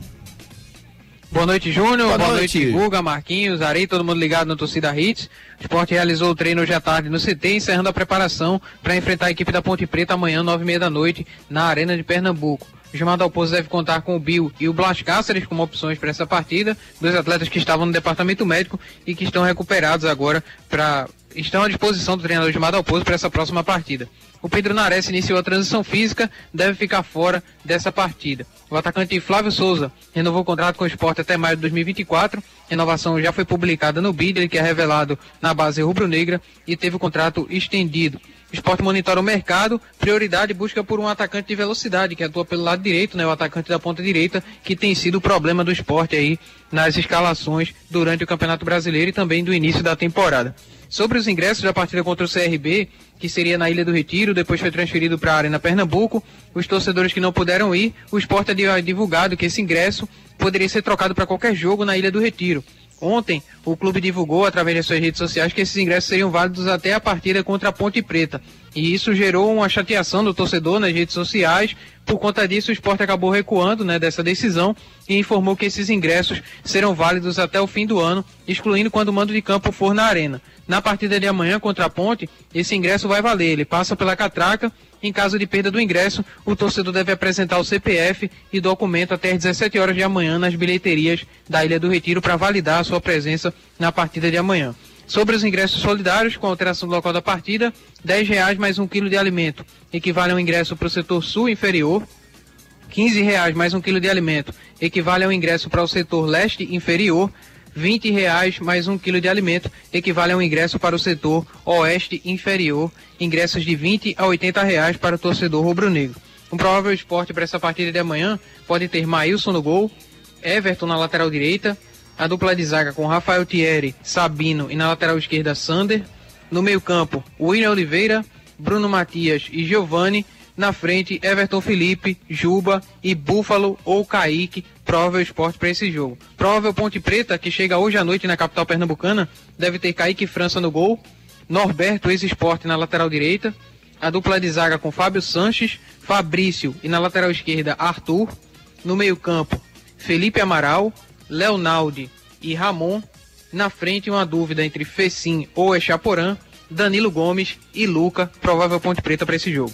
Boa noite, Júnior. Boa Boa, noite. noite, Guga, Marquinhos, Arei, todo mundo ligado no Torcida Hits. O esporte realizou o treino hoje à tarde no CT, encerrando a preparação para enfrentar a equipe da Ponte Preta amanhã, nove e meia da noite, na Arena de Pernambuco. O Gilmar Dalpozo deve contar com o Bill e o Blas Cáceres como opções para essa partida, dois atletas que estavam no departamento médico e que estão recuperados agora para estão à disposição do treinador Gilmar Dalpozo para essa próxima partida. O Pedro Nares iniciou a transição física, deve ficar fora dessa partida. O atacante Flávio Souza renovou o contrato com o esporte até maio de 2024. A renovação já foi publicada no BID, que é revelado na base rubro-negra e teve o contrato estendido. O esporte monitora o mercado, prioridade busca por um atacante de velocidade que atua pelo lado direito, né, o atacante da ponta direita, que tem sido o problema do esporte aí nas escalações durante o Campeonato Brasileiro e também do início da temporada. Sobre os ingressos da partida contra o CRB, que seria na Ilha do Retiro, depois foi transferido para a Arena Pernambuco, os torcedores que não puderam ir, o esporte havia divulgado que esse ingresso poderia ser trocado para qualquer jogo na Ilha do Retiro. Ontem, o clube divulgou através das suas redes sociais que esses ingressos seriam válidos até a partida contra a Ponte Preta. E isso gerou uma chateação do torcedor nas redes sociais. Por conta disso, o esporte acabou recuando né, dessa decisão e informou que esses ingressos serão válidos até o fim do ano, excluindo quando o mando de campo for na arena. Na partida de amanhã contra a Ponte, esse ingresso vai valer. Ele passa pela catraca. Em caso de perda do ingresso, o torcedor deve apresentar o CPF e documento até às 17 horas de amanhã nas bilheterias da Ilha do Retiro para validar a sua presença na partida de amanhã. Sobre os ingressos solidários, com alteração do local da partida, 10 reais mais um quilo de alimento equivale a um ingresso para o setor sul inferior, 15 reais mais um quilo de alimento equivale a um ingresso para o setor leste inferior, 20 reais mais um quilo de alimento equivale a um ingresso para o setor oeste inferior, ingressos de 20 a 80 reais para o torcedor rubro-negro. Um provável esporte para essa partida de amanhã pode ter Maílson no gol, Everton na lateral direita, a dupla de zaga com Rafael Thierry, Sabino e na lateral esquerda Sander. No meio-campo, William Oliveira, Bruno Matias e Giovani. Na frente, Everton Felipe, Juba e Búfalo ou Kaique, provável esporte para esse jogo. Provável Ponte Preta, que chega hoje à noite na capital pernambucana, deve ter Kaique França no gol, Norberto, ex-esporte, na lateral direita. A dupla de zaga com Fábio Sanches, Fabrício e na lateral esquerda Arthur. No meio-campo, Felipe Amaral, Leonaldi e Ramon. Na frente, uma dúvida entre Fecim ou Echaporã, Danilo Gomes e Luca, provável ponte preta para esse jogo.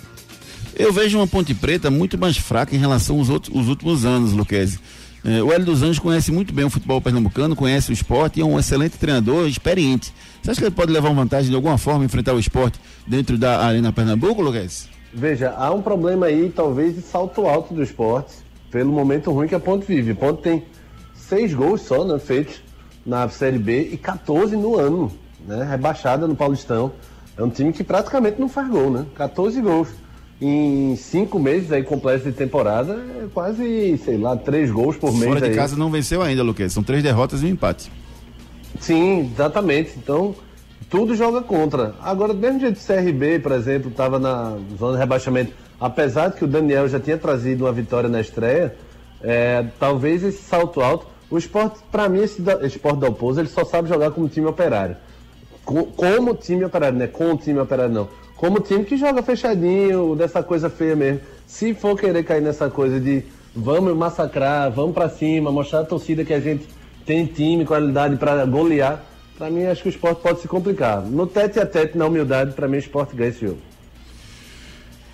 Eu vejo uma Ponte Preta muito mais fraca em relação aos outros, os últimos anos, Luquezzi. É, o Hélio dos Anjos conhece muito bem o futebol pernambucano, conhece o esporte e é um excelente treinador, experiente. Você acha que ele pode levar uma vantagem de alguma forma enfrentar o esporte dentro da Arena Pernambuco, Luquezzi? Veja, há um problema aí, talvez, de salto alto do esporte, pelo momento ruim que a Ponte vive. A Ponte tem seis gols só, né, feitos na Série B e 14 no ano, né, rebaixada no Paulistão. É um time que praticamente não faz gol, né? 14 gols em cinco meses aí completos de temporada, é quase, sei lá, três gols por mês. Fora de aí. casa não venceu ainda, Luquezzi. São três derrotas e um empate. Sim, exatamente. Então, tudo joga contra. Agora, do mesmo jeito que o CRB, por exemplo, estava na zona de rebaixamento, apesar de que o Daniel já tinha trazido uma vitória na estreia, é, talvez esse salto alto. O esporte, para mim, esse, esporte da Oposo, ele só sabe jogar como time operário. Co- como time operário, né? Com o time operário, não. Como time que joga fechadinho, dessa coisa feia mesmo. Se for querer cair nessa coisa de vamos massacrar, vamos pra cima, mostrar à torcida que a gente tem time, qualidade pra golear, pra mim acho que o esporte pode se complicar. No tete a tete, na humildade, pra mim o esporte ganha esse jogo.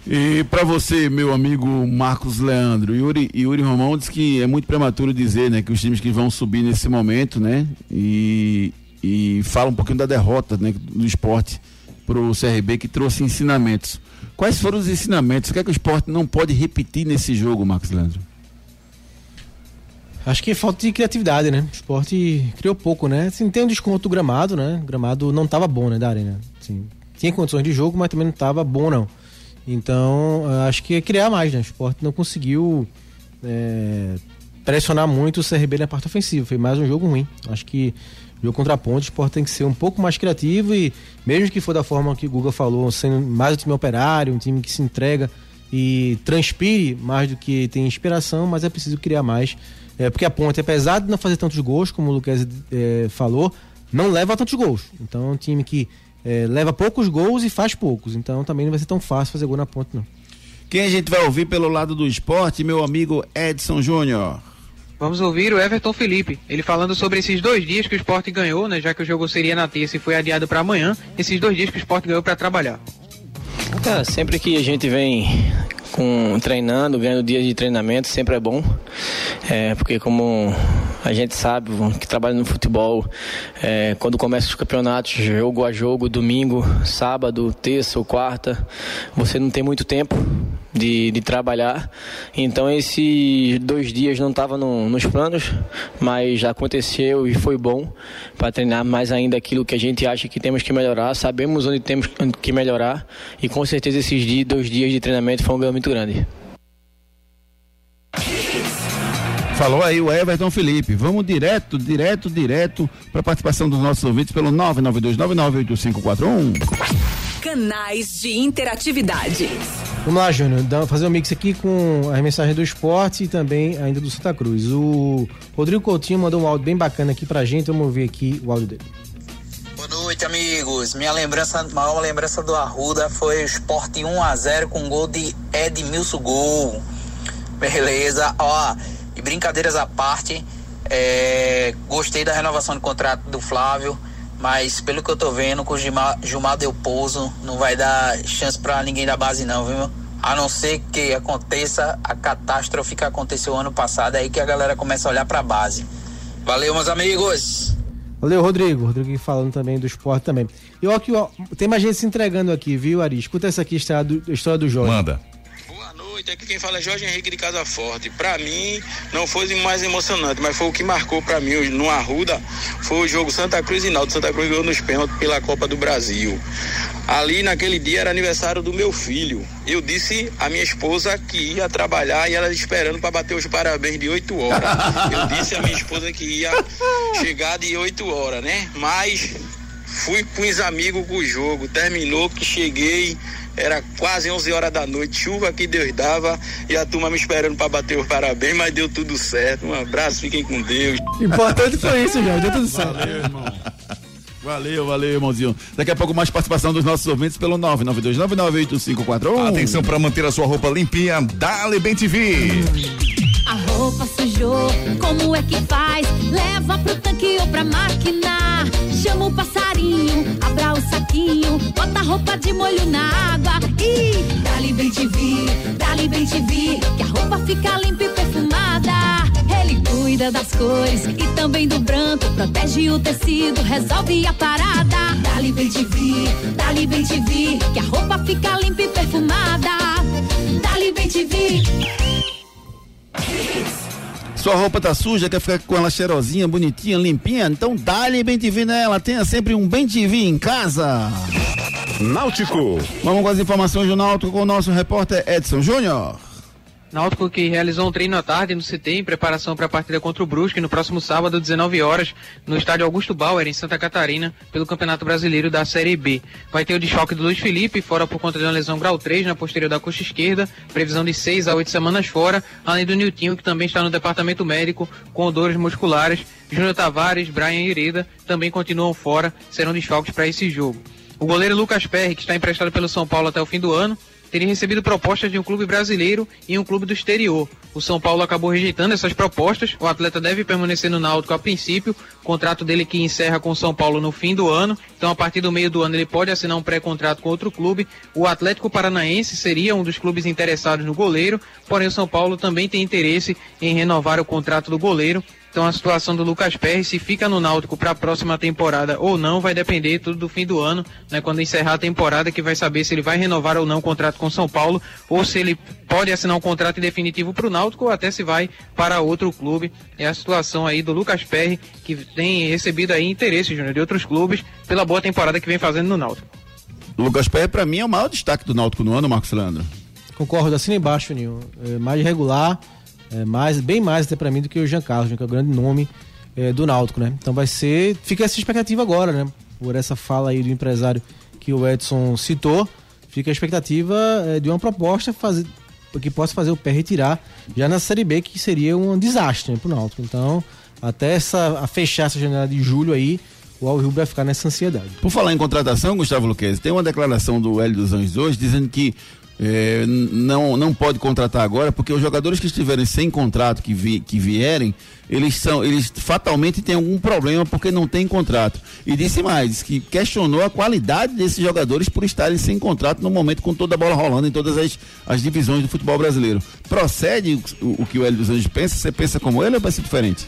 E para você, meu amigo Marcos Leandro, Yuri, Yuri Romão diz que é muito prematuro dizer, né, que os times que vão subir nesse momento, né, e, e fala um pouquinho da derrota, né, do esporte pro CRB que trouxe ensinamentos. Quais foram os ensinamentos? O que é que o esporte não pode repetir nesse jogo, Marcos Leandro? Acho que é falta de criatividade, né? O esporte criou pouco, né? Assim, tem um desconto do gramado, né? O gramado não tava bom, né, da arena. Assim, tinha condições de jogo, mas também não tava bom, não. Então, acho que é criar mais, né? O esporte não conseguiu é, pressionar muito o CRB na parte ofensiva. Foi mais um jogo ruim. Acho que jogo contra a ponte, o esporte tem que ser um pouco mais criativo e, mesmo que for da forma que o Guga falou, sendo mais um time operário, um time que se entrega e transpire mais do que tem inspiração, mas é preciso criar mais. É, porque a ponte, apesar de não fazer tantos gols, como o Lucas é, falou, não leva tantos gols. Então é um time que é, leva poucos gols e faz poucos. Então também não vai ser tão fácil fazer gol na ponte, não. Quem a gente vai ouvir pelo lado do esporte, meu amigo Edson Júnior. Vamos ouvir o Everton Felipe, ele falando sobre esses dois dias que o esporte ganhou, né? Já que o jogo seria na terça e foi adiado para amanhã, esses dois dias que o esporte ganhou para trabalhar. Cara, sempre que a gente vem com treinando, ganhando dias de treinamento, sempre é bom. É, porque como a gente sabe que trabalha no futebol, é, quando começa os campeonatos, jogo a jogo, domingo, sábado, terça ou quarta, você não tem muito tempo de, de trabalhar. Então esses dois dias não estavam no, nos planos, mas já aconteceu e foi bom para treinar mais ainda aquilo que a gente acha que temos que melhorar. Sabemos onde temos que melhorar e com certeza esses dias, dois dias de treinamento foi um grande. Falou aí o Everton Felipe. Vamos direto, direto, direto para a participação dos nossos ouvintes pelo 992998541. Canais de interatividade. Vamos lá, Júnior, fazer um mix aqui com as mensagens do esporte e também ainda do Santa Cruz. O Rodrigo Coutinho mandou um áudio bem bacana aqui pra gente, vamos ouvir aqui o áudio dele. Noite, amigos. Minha lembrança, maior lembrança do Arruda foi o Sport 1 a 0 com gol de Edmilson Gol. Beleza, ó. E brincadeiras à parte, é, gostei da renovação de contrato do Flávio, mas pelo que eu tô vendo, com o Gilmar, Gilmar Del Pouso não vai dar chance pra ninguém da base não, viu? A não ser que aconteça a catástrofe que aconteceu ano passado, aí que a galera começa a olhar pra base. Valeu, meus amigos! Valeu, Rodrigo. Rodrigo falando também do esporte também. E ó, aqui, ó, tem mais gente se entregando aqui, viu, Ari? Escuta essa aqui, a história do, história do Jorge. Manda. Noite, aqui quem fala é Jorge Henrique de Casa Forte. Pra mim, não foi o mais emocionante, mas foi o que marcou pra mim no Arruda, foi o jogo Santa Cruz e Náutico. Santa Cruz ganhou nos pênaltis pela Copa do Brasil. Ali naquele dia era aniversário do meu filho. Eu disse à minha esposa que ia trabalhar e ela esperando para bater os parabéns de 8 horas. Eu disse à minha esposa que ia chegar de 8 horas, né? Mas fui com os amigos com o jogo. Terminou que cheguei, era quase 11 horas da noite, chuva que Deus dava e a turma me esperando para bater os parabéns, mas deu tudo certo. Um abraço, fiquem com Deus. Importante foi isso, Jorge. Deu tudo certo. Valeu, irmão. Valeu, valeu, irmãozinho. Daqui a pouco mais participação dos nossos ouvintes pelo 992998541. Atenção para manter a sua roupa limpinha, Dale Bem TV. A roupa sujou, como é que faz? Leva pro tanque ou pra máquina. Chama o passarinho, abra o saquinho, bota a roupa de molho na bem vir, dá-lhe bem vir, que a roupa fica limpa e perfumada. Ele cuida das cores e também do branco, protege o tecido, resolve a parada. Dá-lhe bem vir, dá-lhe bem vir, que a roupa fica limpa e perfumada. Dá-lhe bem vir. Sua roupa tá suja, quer ficar com ela cheirosinha, bonitinha, limpinha? Então dá-lhe bem TV nela. Tenha sempre um bem TV em casa. Náutico. Vamos com as informações do Náutico com o nosso repórter Edson Júnior. Náutico que realizou um treino à tarde no CT em preparação para a partida contra o Brusque no próximo sábado, 19 horas, no estádio Augusto Bauer, em Santa Catarina, pelo Campeonato Brasileiro da Série B. Vai ter o desfoque do Luiz Felipe, fora por conta de uma lesão grau 3 na posterior da coxa esquerda, previsão de 6 a 8 semanas fora, além do Niltinho, que também está no departamento médico com dores musculares. Júnior Tavares, Brian Ireda também continuam fora, serão desfalques para esse jogo. O goleiro Lucas Perry, que está emprestado pelo São Paulo até o fim do ano, teria recebido propostas de um clube brasileiro e um clube do exterior. O São Paulo acabou rejeitando essas propostas. O atleta deve permanecer no Náutico a princípio. O contrato dele que encerra com o São Paulo no fim do ano. Então, a partir do meio do ano, ele pode assinar um pré-contrato com outro clube. O Atlético Paranaense seria um dos clubes interessados no goleiro. Porém, o São Paulo também tem interesse em renovar o contrato do goleiro. Então a situação do Lucas Perry, se fica no Náutico para a próxima temporada ou não, vai depender tudo do fim do ano, né? Quando encerrar a temporada, que vai saber se ele vai renovar ou não o contrato com São Paulo, ou se ele pode assinar um contrato definitivo para o Náutico, ou até se vai para outro clube. É a situação aí do Lucas Perry, que tem recebido aí interesse, Júnior, de outros clubes, pela boa temporada que vem fazendo no Náutico. Lucas Perry, para mim, é o maior destaque do Náutico no ano, Marcos Leandro. Concordo, assim embaixo, Ninho. É mais regular, é mais, bem mais até para mim do que o Jean Carlos, que é o grande nome é, do Náutico, né? Então vai ser. Fica essa expectativa agora, né? Por essa fala aí do empresário que o Edson citou, fica a expectativa é, de uma proposta fazer, que possa fazer o pé retirar já na Série B, que seria um desastre né, pro Náutico. Então, até essa, a fechar essa janela de julho aí, o Al vai ficar nessa ansiedade. Por falar em contratação, Gustavo Luquez, tem uma declaração do Hélio dos Anjos hoje dizendo que é, não, não pode contratar agora, porque os jogadores que estiverem sem contrato, que, vi, que vierem, eles são, eles fatalmente têm algum problema porque não tem contrato. E disse mais, que questionou a qualidade desses jogadores por estarem sem contrato no momento com toda a bola rolando em todas as, as divisões do futebol brasileiro. Procede o, o que o Hélio dos Anjos pensa? Você pensa como ele ou pensa diferente?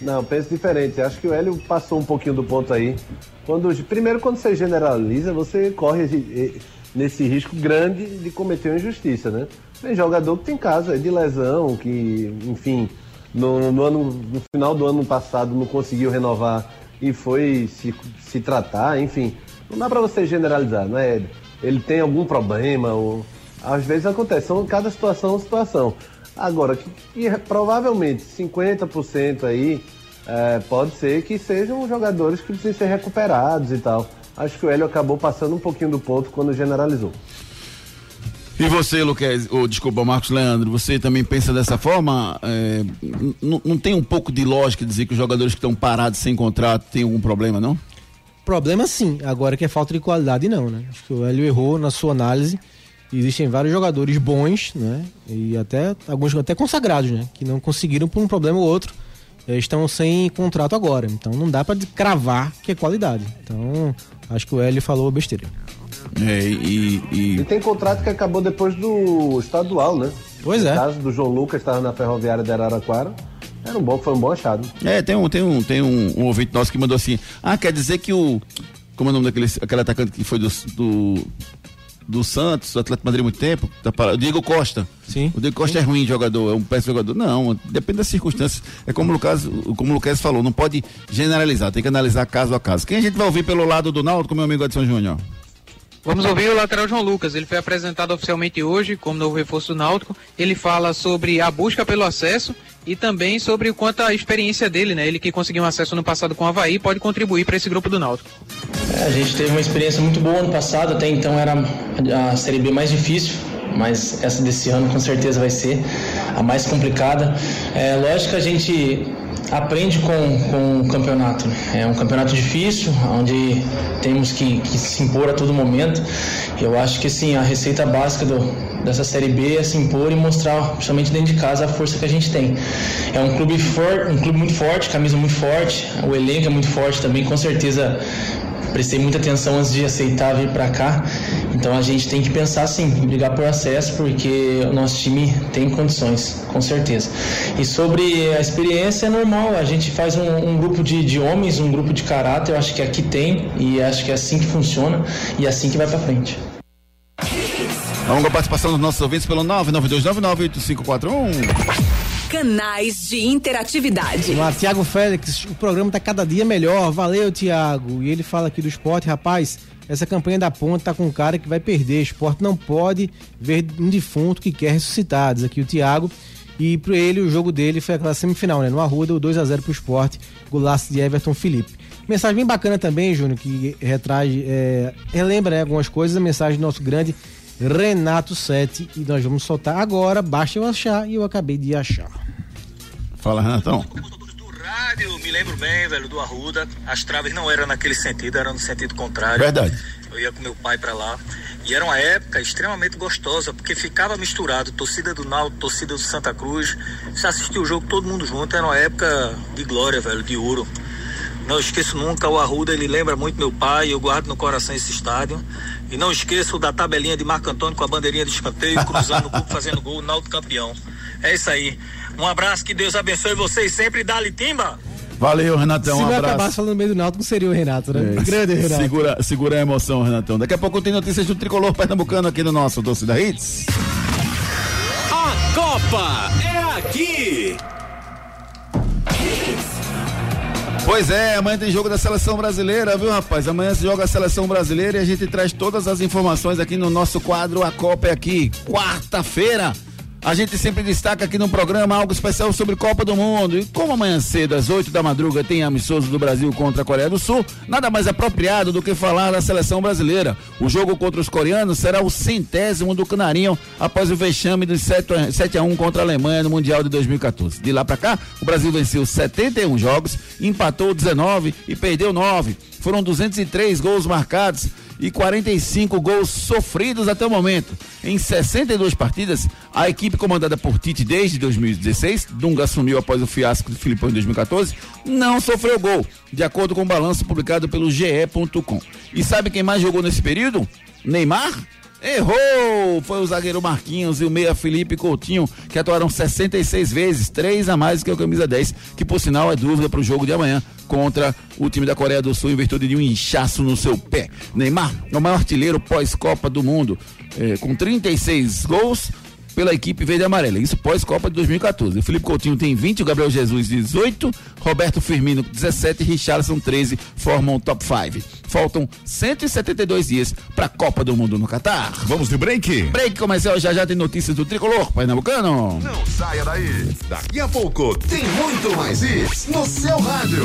Não, penso diferente. Acho que o Hélio passou um pouquinho do ponto aí. Quando, primeiro, quando você generaliza, você corre nesse risco grande de cometer uma injustiça, né? Tem jogador que tem caso de lesão, que, enfim, no, no, ano, no final do ano passado não conseguiu renovar e foi se, se tratar, enfim. Não dá para você generalizar, não é? Ele tem algum problema, ou às vezes acontece, são cada situação é uma situação. Agora, que, que provavelmente 50% aí é, pode ser que sejam jogadores que precisam ser recuperados e tal acho que o Hélio acabou passando um pouquinho do ponto quando generalizou. E você, Luquez, ou oh, desculpa, Marcos Leandro, você também pensa dessa forma? É, não tem um pouco de lógica dizer que os jogadores que estão parados sem contrato têm algum problema, não? Problema sim, agora que é falta de qualidade não, né? Acho que o Hélio errou na sua análise. Existem vários jogadores bons, né? E até alguns até consagrados, né? Que não conseguiram por um problema ou outro estão sem contrato agora. Então não dá para cravar que é qualidade. Então acho que o Hélio falou besteira. É, e, e... e, tem contrato que acabou depois do estadual, né? Pois é. No caso do João Lucas, estava na ferroviária de Araraquara. Era um bom, foi um bom achado. É, tem um, tem um, tem um, um ouvinte nosso que mandou assim: Ah, quer dizer que o. Como é o nome daquele aquele atacante que foi do, do do Santos, Atlético Madrid há muito tempo, tá para, o Diego Costa. Sim. O Diego Costa Sim. é ruim jogador, é um péssimo jogador. Não, depende das circunstâncias. É como o Lucas, como o Lucas falou, não pode generalizar, tem que analisar caso a caso. Quem a gente vai ouvir pelo lado do Náutico, meu amigo Edson Júnior? Vamos ouvir o lateral João Lucas. Ele foi apresentado oficialmente hoje como novo reforço do Náutico. Ele fala sobre a busca pelo acesso e também sobre o quanto a experiência dele, né? Ele que conseguiu um acesso no passado com o Havaí, pode contribuir para esse grupo do Náutico. É, a gente teve uma experiência muito boa no passado, até então era a Série B mais difícil, mas essa desse ano com certeza vai ser a mais complicada. É lógico que a gente aprende com, com o campeonato. né? É um campeonato difícil, onde temos que, que se impor a todo momento. Eu acho que assim, a receita básica do, dessa Série B é se impor e mostrar, principalmente dentro de casa, a força que a gente tem. É um clube, for, um clube muito forte, camisa muito forte, o elenco é muito forte também, com certeza prestei muita atenção antes de aceitar vir para cá. Então a gente tem que pensar sim, brigar por acesso, porque o nosso time tem condições, com certeza. E sobre a experiência é normal, a gente faz um, um grupo de, de homens, um grupo de caráter, eu acho que aqui tem, e acho que é assim que funciona e é assim que vai para frente. Vamos com a participação dos nossos ouvintes pelo 992998541. Canais de interatividade. Lá, Tiago Félix, o programa tá cada dia melhor. Valeu, Tiago. E ele fala aqui do esporte, rapaz. Essa campanha da ponta tá com um cara que vai perder. Esporte não pode ver um defunto que quer ressuscitar. Diz aqui o Tiago. E para ele, o jogo dele foi aquela semifinal, né? No Arruda, o 2 a 0 pro esporte. Golaço de Everton Felipe. Mensagem bem bacana também, Júnior, que retraz, é, relembra né, algumas coisas. A mensagem do nosso grande Renato Sete. E nós vamos soltar agora. Basta eu achar e eu acabei de achar. Fala, Renatão. rádio, me lembro bem, velho, do Arruda. As traves não eram naquele sentido, eram no sentido contrário. Verdade. Eu ia com meu pai pra lá. E era uma época extremamente gostosa, porque ficava misturado torcida do Náutico, torcida do Santa Cruz. Se assistia o jogo todo mundo junto, era uma época de glória, velho, de ouro. Não esqueço nunca o Arruda, ele lembra muito meu pai, eu guardo no coração esse estádio. E não esqueço da tabelinha de Marco Antônio com a bandeirinha de escanteio, cruzando o cupo, fazendo gol, Náutico campeão. É isso aí. Um abraço, que Deus abençoe vocês sempre. Dali Timba! Valeu, Renatão. Se um abraço. acabasse falando no meio do Náutico, seria o Renato, né? É, Grande Renato. Segura, segura a emoção, Renatão. Daqui a pouco tem notícias do tricolor pernambucano aqui no nosso Torcida Hits. A Copa é aqui. Pois é, amanhã tem jogo da seleção brasileira, viu, rapaz? Amanhã se joga a seleção brasileira e a gente traz todas as informações aqui no nosso quadro A Copa é aqui. Quarta-feira. A gente sempre destaca aqui no programa algo especial sobre Copa do Mundo. E como amanhã cedo, às 8 da madruga, tem amistoso do Brasil contra a Coreia do Sul, nada mais apropriado do que falar da seleção brasileira. O jogo contra os coreanos será o centésimo do Canarinho após o vexame dos 7 a 7 a 1 contra a Alemanha no Mundial de 2014. De lá pra cá, o Brasil venceu 71 jogos, empatou 19 e perdeu 9. Foram 203 gols marcados e 45 gols sofridos até o momento. Em 62 partidas, a equipe comandada por Tite desde 2016, Dunga assumiu após o fiasco do Filipão em 2014, não sofreu gol, de acordo com o balanço publicado pelo GE.com. E sabe quem mais jogou nesse período? Neymar? Errou! Foi o zagueiro Marquinhos e o meia Felipe Coutinho, que atuaram 66 vezes, três a mais que o camisa 10, que por sinal é dúvida para o jogo de amanhã contra o time da Coreia do Sul em virtude de um inchaço no seu pé. Neymar é o maior artilheiro pós-Copa do Mundo, eh, com 36 gols pela equipe verde e amarela. Isso pós-Copa de 2014. O Felipe Coutinho tem 20, o Gabriel Jesus 18, Roberto Firmino 17 e Richarlison 13 formam o top 5. Faltam 172 dias para a Copa do Mundo no Catar. Vamos de break? Break comercial, já já tem notícias do tricolor pernambucano. Não saia daí. Daqui a pouco tem muito mais isso no seu rádio.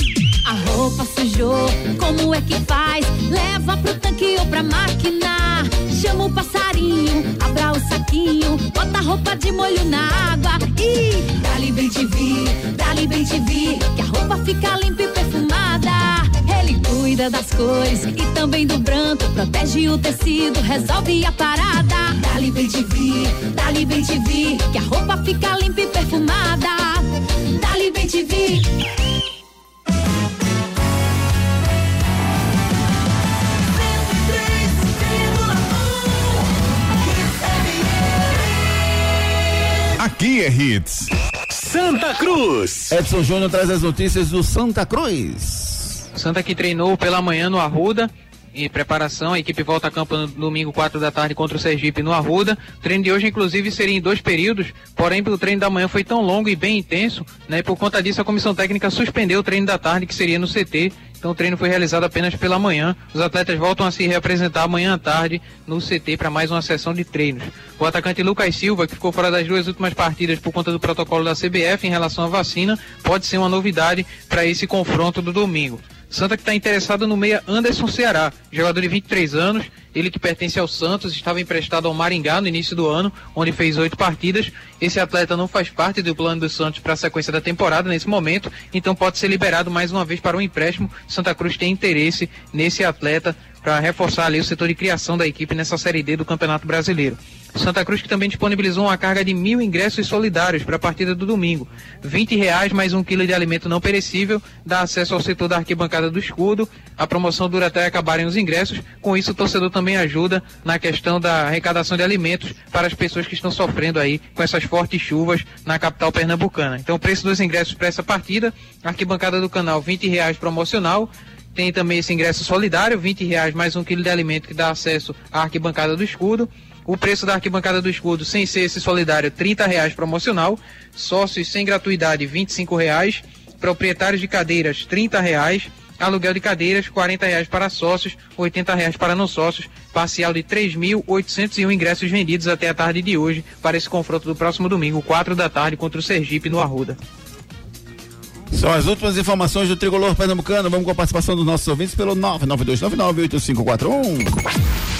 Roupa sujou, como é que faz? Leva pro tanque ou pra máquina. Chama o passarinho, abra o saquinho, bota a roupa de molho na água. E dali bem te vi, dali bem te vi, que a roupa fica limpa e perfumada. Ele cuida das cores e também do branco. Protege o tecido, resolve a parada. Dali Bem TV, Dali Bem TV, que a roupa fica limpa e perfumada. Dali Bem TV. Aqui é Hits. Santa Cruz. Edson Júnior traz as notícias do Santa Cruz. Santa que treinou pela manhã no Arruda. Em preparação, a equipe volta a campo no domingo 4 da tarde contra o Sergipe no Arruda. O treino de hoje, inclusive, seria em dois períodos, porém, o treino da manhã foi tão longo e bem intenso, né? E por conta disso, a comissão técnica suspendeu o treino da tarde, que seria no CT. Então, o treino foi realizado apenas pela manhã. Os atletas voltam a se reapresentar amanhã à tarde no CT para mais uma sessão de treinos. O atacante Lucas Silva, que ficou fora das duas últimas partidas por conta do protocolo da CBF em relação à vacina, pode ser uma novidade para esse confronto do domingo. Santa que está interessado no meia Anderson Ceará, jogador de 23 anos, ele que pertence ao Santos, estava emprestado ao Maringá no início do ano, onde fez oito partidas. Esse atleta não faz parte do plano do Santos para a sequência da temporada nesse momento, então pode ser liberado mais uma vez para um empréstimo. Santa Cruz tem interesse nesse atleta para reforçar ali o setor de criação da equipe nessa Série D do Campeonato Brasileiro. Santa Cruz que também disponibilizou uma carga de mil ingressos solidários para a partida do domingo. 20 reais mais um quilo de alimento não perecível dá acesso ao setor da arquibancada do escudo. A promoção dura até acabarem os ingressos. Com isso, o torcedor também ajuda na questão da arrecadação de alimentos para as pessoas que estão sofrendo aí com essas fortes chuvas na capital pernambucana. Então, o preço dos ingressos para essa partida, arquibancada do canal 20 reais promocional. Tem também esse ingresso solidário, 20 reais mais um quilo de alimento que dá acesso à arquibancada do escudo. O preço da arquibancada do escudo, sem ser esse solidário, 30 reais promocional. Sócios sem gratuidade, 25 reais. Proprietários de cadeiras, 30 reais. Aluguel de cadeiras, 40 reais para sócios, 80 reais para não sócios. Parcial de 3.801 ingressos vendidos até a tarde de hoje para esse confronto do próximo domingo, 4 da tarde, contra o Sergipe no Arruda. São as últimas informações do Tricolor Pernambucano. Vamos com a participação dos nossos ouvintes pelo 992998541.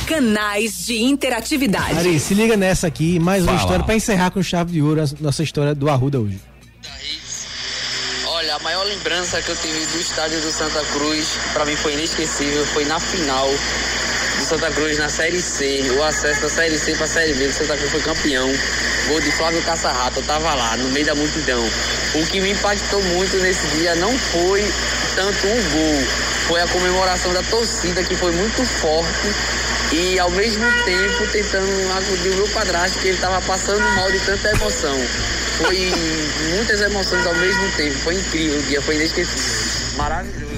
Canais de interatividade. Ari, se liga nessa aqui, mais uma Fala. história para encerrar com chave de ouro a nossa história do Arruda hoje. Olha, a maior lembrança que eu tive do estádio do Santa Cruz, pra mim foi inesquecível, foi na final Santa Cruz na Série C, o acesso da Série C pra Série B, o Santa Cruz foi campeão. Gol de Flávio Caçarrato, eu tava lá, no meio da multidão. O que me impactou muito nesse dia não foi tanto o gol, foi a comemoração da torcida, que foi muito forte e ao mesmo tempo tentando acudir o meu padrasto, que ele tava passando mal de tanta emoção. Foi muitas emoções ao mesmo tempo, foi incrível o dia, foi inesquecível. Maravilhoso.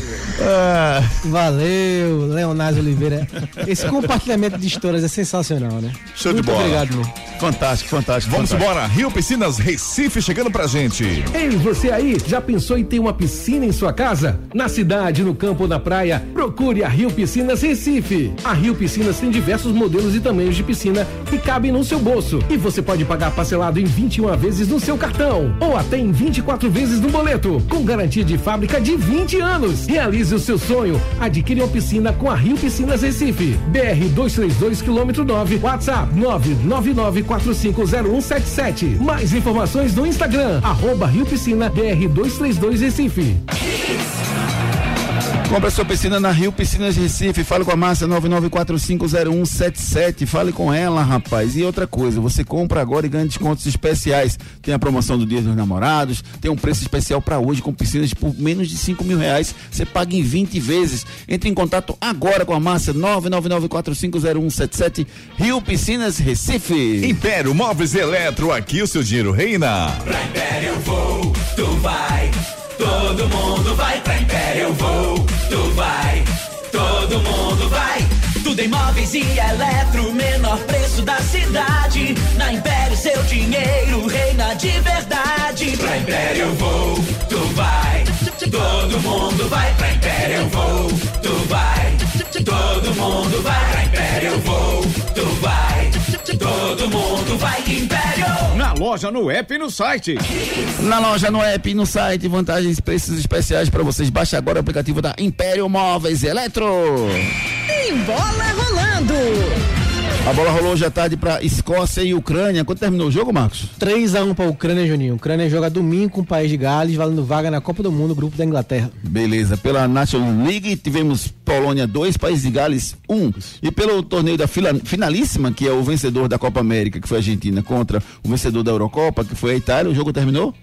Valeu, Leonardo Oliveira. Esse compartilhamento de histórias é sensacional, né? Show Muito de bola. obrigado, meu. Fantástico, fantástico. Vamos fantástico. embora. Rio Piscinas Recife chegando pra gente. Ei, você aí, já pensou em ter uma piscina em sua casa? Na cidade, no campo ou na praia, procure a Rio Piscinas Recife. A Rio Piscinas tem diversos modelos e tamanhos de piscina que cabem no seu bolso. E você pode pagar parcelado em 21 vezes no seu cartão ou até em 24 vezes no boleto, com garantia de fábrica de 20 anos. Realize o seu sonho. Adquire uma piscina com a Rio Piscinas Recife. BR 232 quilômetro 9, WhatsApp 999450177. Mais informações no Instagram, arroba Rio Piscina BR 232 Recife. Compre a sua piscina na Rio Piscinas Recife. Fale com a Márcia 99450177. Fale com ela, rapaz. E outra coisa, você compra agora e ganha descontos especiais. Tem a promoção do Dia dos Namorados, tem um preço especial para hoje com piscinas por menos de 5 mil reais. Você paga em 20 vezes. Entre em contato agora com a Márcia 999450177. Rio Piscinas Recife. Império Móveis e Eletro, aqui o seu dinheiro reina. Pra Império eu vou, tu vai. Todo mundo vai pra Império eu vou, tu vai. Todo mundo vai. Tudo em móveis e eletro, menor preço da cidade. Na Império seu dinheiro reina de verdade. Pra Império eu vou, tu vai. Todo mundo vai pra Império eu vou, tu vai. Todo mundo vai pra Império eu vou, tu vai. Todo mundo vai Império. Na loja, no app e no site. Na loja, no app e no site, vantagens e preços especiais para vocês. Baixe agora o aplicativo da Império Móveis e Eletro. Tem bola rolando. A bola rolou hoje à tarde para Escócia e Ucrânia. Quando terminou o jogo, Marcos? 3x1 pra Ucrânia, Juninho. Ucrânia joga domingo com o país de Gales, valendo vaga na Copa do Mundo, grupo da Inglaterra. Beleza. Pela National League tivemos Polônia 2, País de Gales 1. Um. E pelo torneio da fila, finalíssima, que é o vencedor da Copa América, que foi a Argentina, contra o vencedor da Eurocopa, que foi a Itália, o jogo terminou?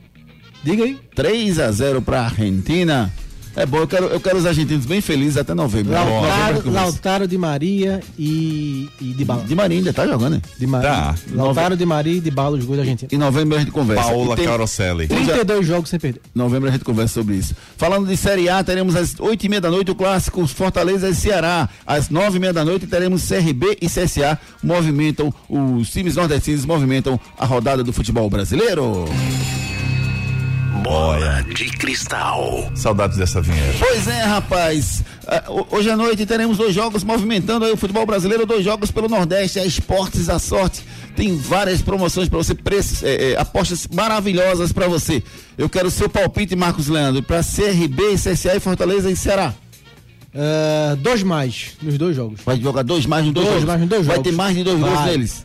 Diga aí. 3 a 0 para a Argentina. É bom, eu quero, eu quero os argentinos bem felizes até novembro. Lautaro, Novembro Lautaro de Maria e, e de Bala. De Maria ainda tá jogando, né? De Maria. Tá. Lautaro de Maria e de Bala, os gols da Argentina. Em novembro a gente conversa. Paola tem- Caroselli. 32 jogos sem perder. Novembro a gente conversa sobre isso. Falando de Série A, teremos às oito e meia da noite o clássico Fortaleza e Ceará. Às nove e meia da noite teremos CRB e CSA. Movimentam, os times nordestinos movimentam a rodada do futebol brasileiro. Bola de cristal. Saudades dessa vinheta. Pois é, rapaz. Ah, ho- Hoje à noite teremos dois jogos movimentando aí o futebol brasileiro, dois jogos pelo Nordeste, a Esportes à Sorte. Tem várias promoções para você, preços, eh, eh, apostas maravilhosas para você. Eu quero o seu palpite, Marcos Leandro, para CRB, CSA e Fortaleza e Ceará. Ah, dois mais nos dois jogos. Vai jogar dois mais nos dois, Dois jogos? mais nos dois Vai jogos. ter mais de dois gols Vai. neles.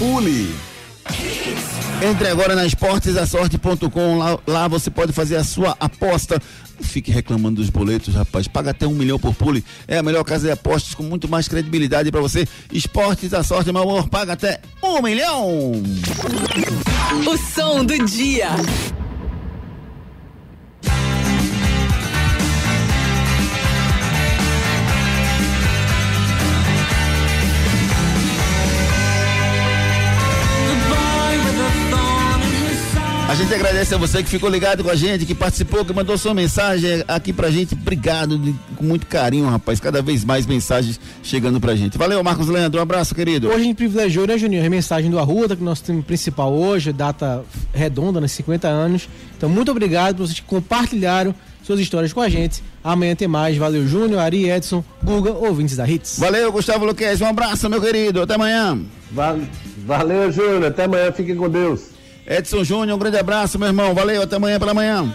pule. Entre agora na esportesdasorte.com. Lá, lá você pode fazer a sua aposta. Não fique reclamando dos boletos, rapaz. Paga até um milhão por pule. É a melhor casa de apostas com muito mais credibilidade para você. Esportes da Sorte, meu amor. Paga até um milhão. O som do dia. A gente agradece a você que ficou ligado com a gente, que participou, que mandou sua mensagem aqui pra gente. Obrigado, de- com muito carinho, rapaz. Cada vez mais mensagens chegando pra gente. Valeu, Marcos Leandro. Um abraço, querido. Hoje a gente privilegiou, né, Juninho? A mensagem do Arruda, que é o nosso time principal hoje, data redonda, nos 50 anos. Então, muito obrigado por vocês que compartilharam suas histórias com a gente. Amanhã tem mais. Valeu, Júnior, Ari, Edson, Guga, ouvintes da Hits. Valeu, Gustavo Luquez. Um abraço, meu querido. Até amanhã. Valeu, Júnior. Até amanhã. Fiquem com Deus. Edson Júnior, um grande abraço, meu irmão. Valeu, até amanhã pela manhã.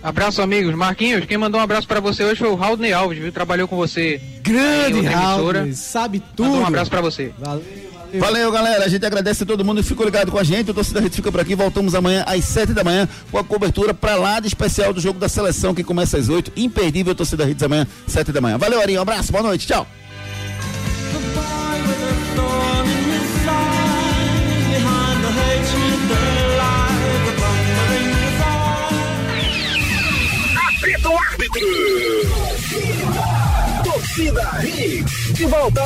Abraço, amigos. Marquinhos, quem mandou um abraço pra você hoje foi o Raul Alves, viu? Trabalhou com você. Grande emissora. sabe Mandou tudo. um abraço pra você. Valeu. Valeu, galera. A gente agradece a todo mundo que ficou ligado com a gente. O Torcida Rede fica por aqui. Voltamos amanhã às 7 da manhã com a cobertura pra lá de especial do jogo da seleção que começa às 8. Imperdível Torcida Redes amanhã, 7 da manhã. Valeu, Arinho. Um abraço, boa noite. Tchau. Torcida Hits. De volta.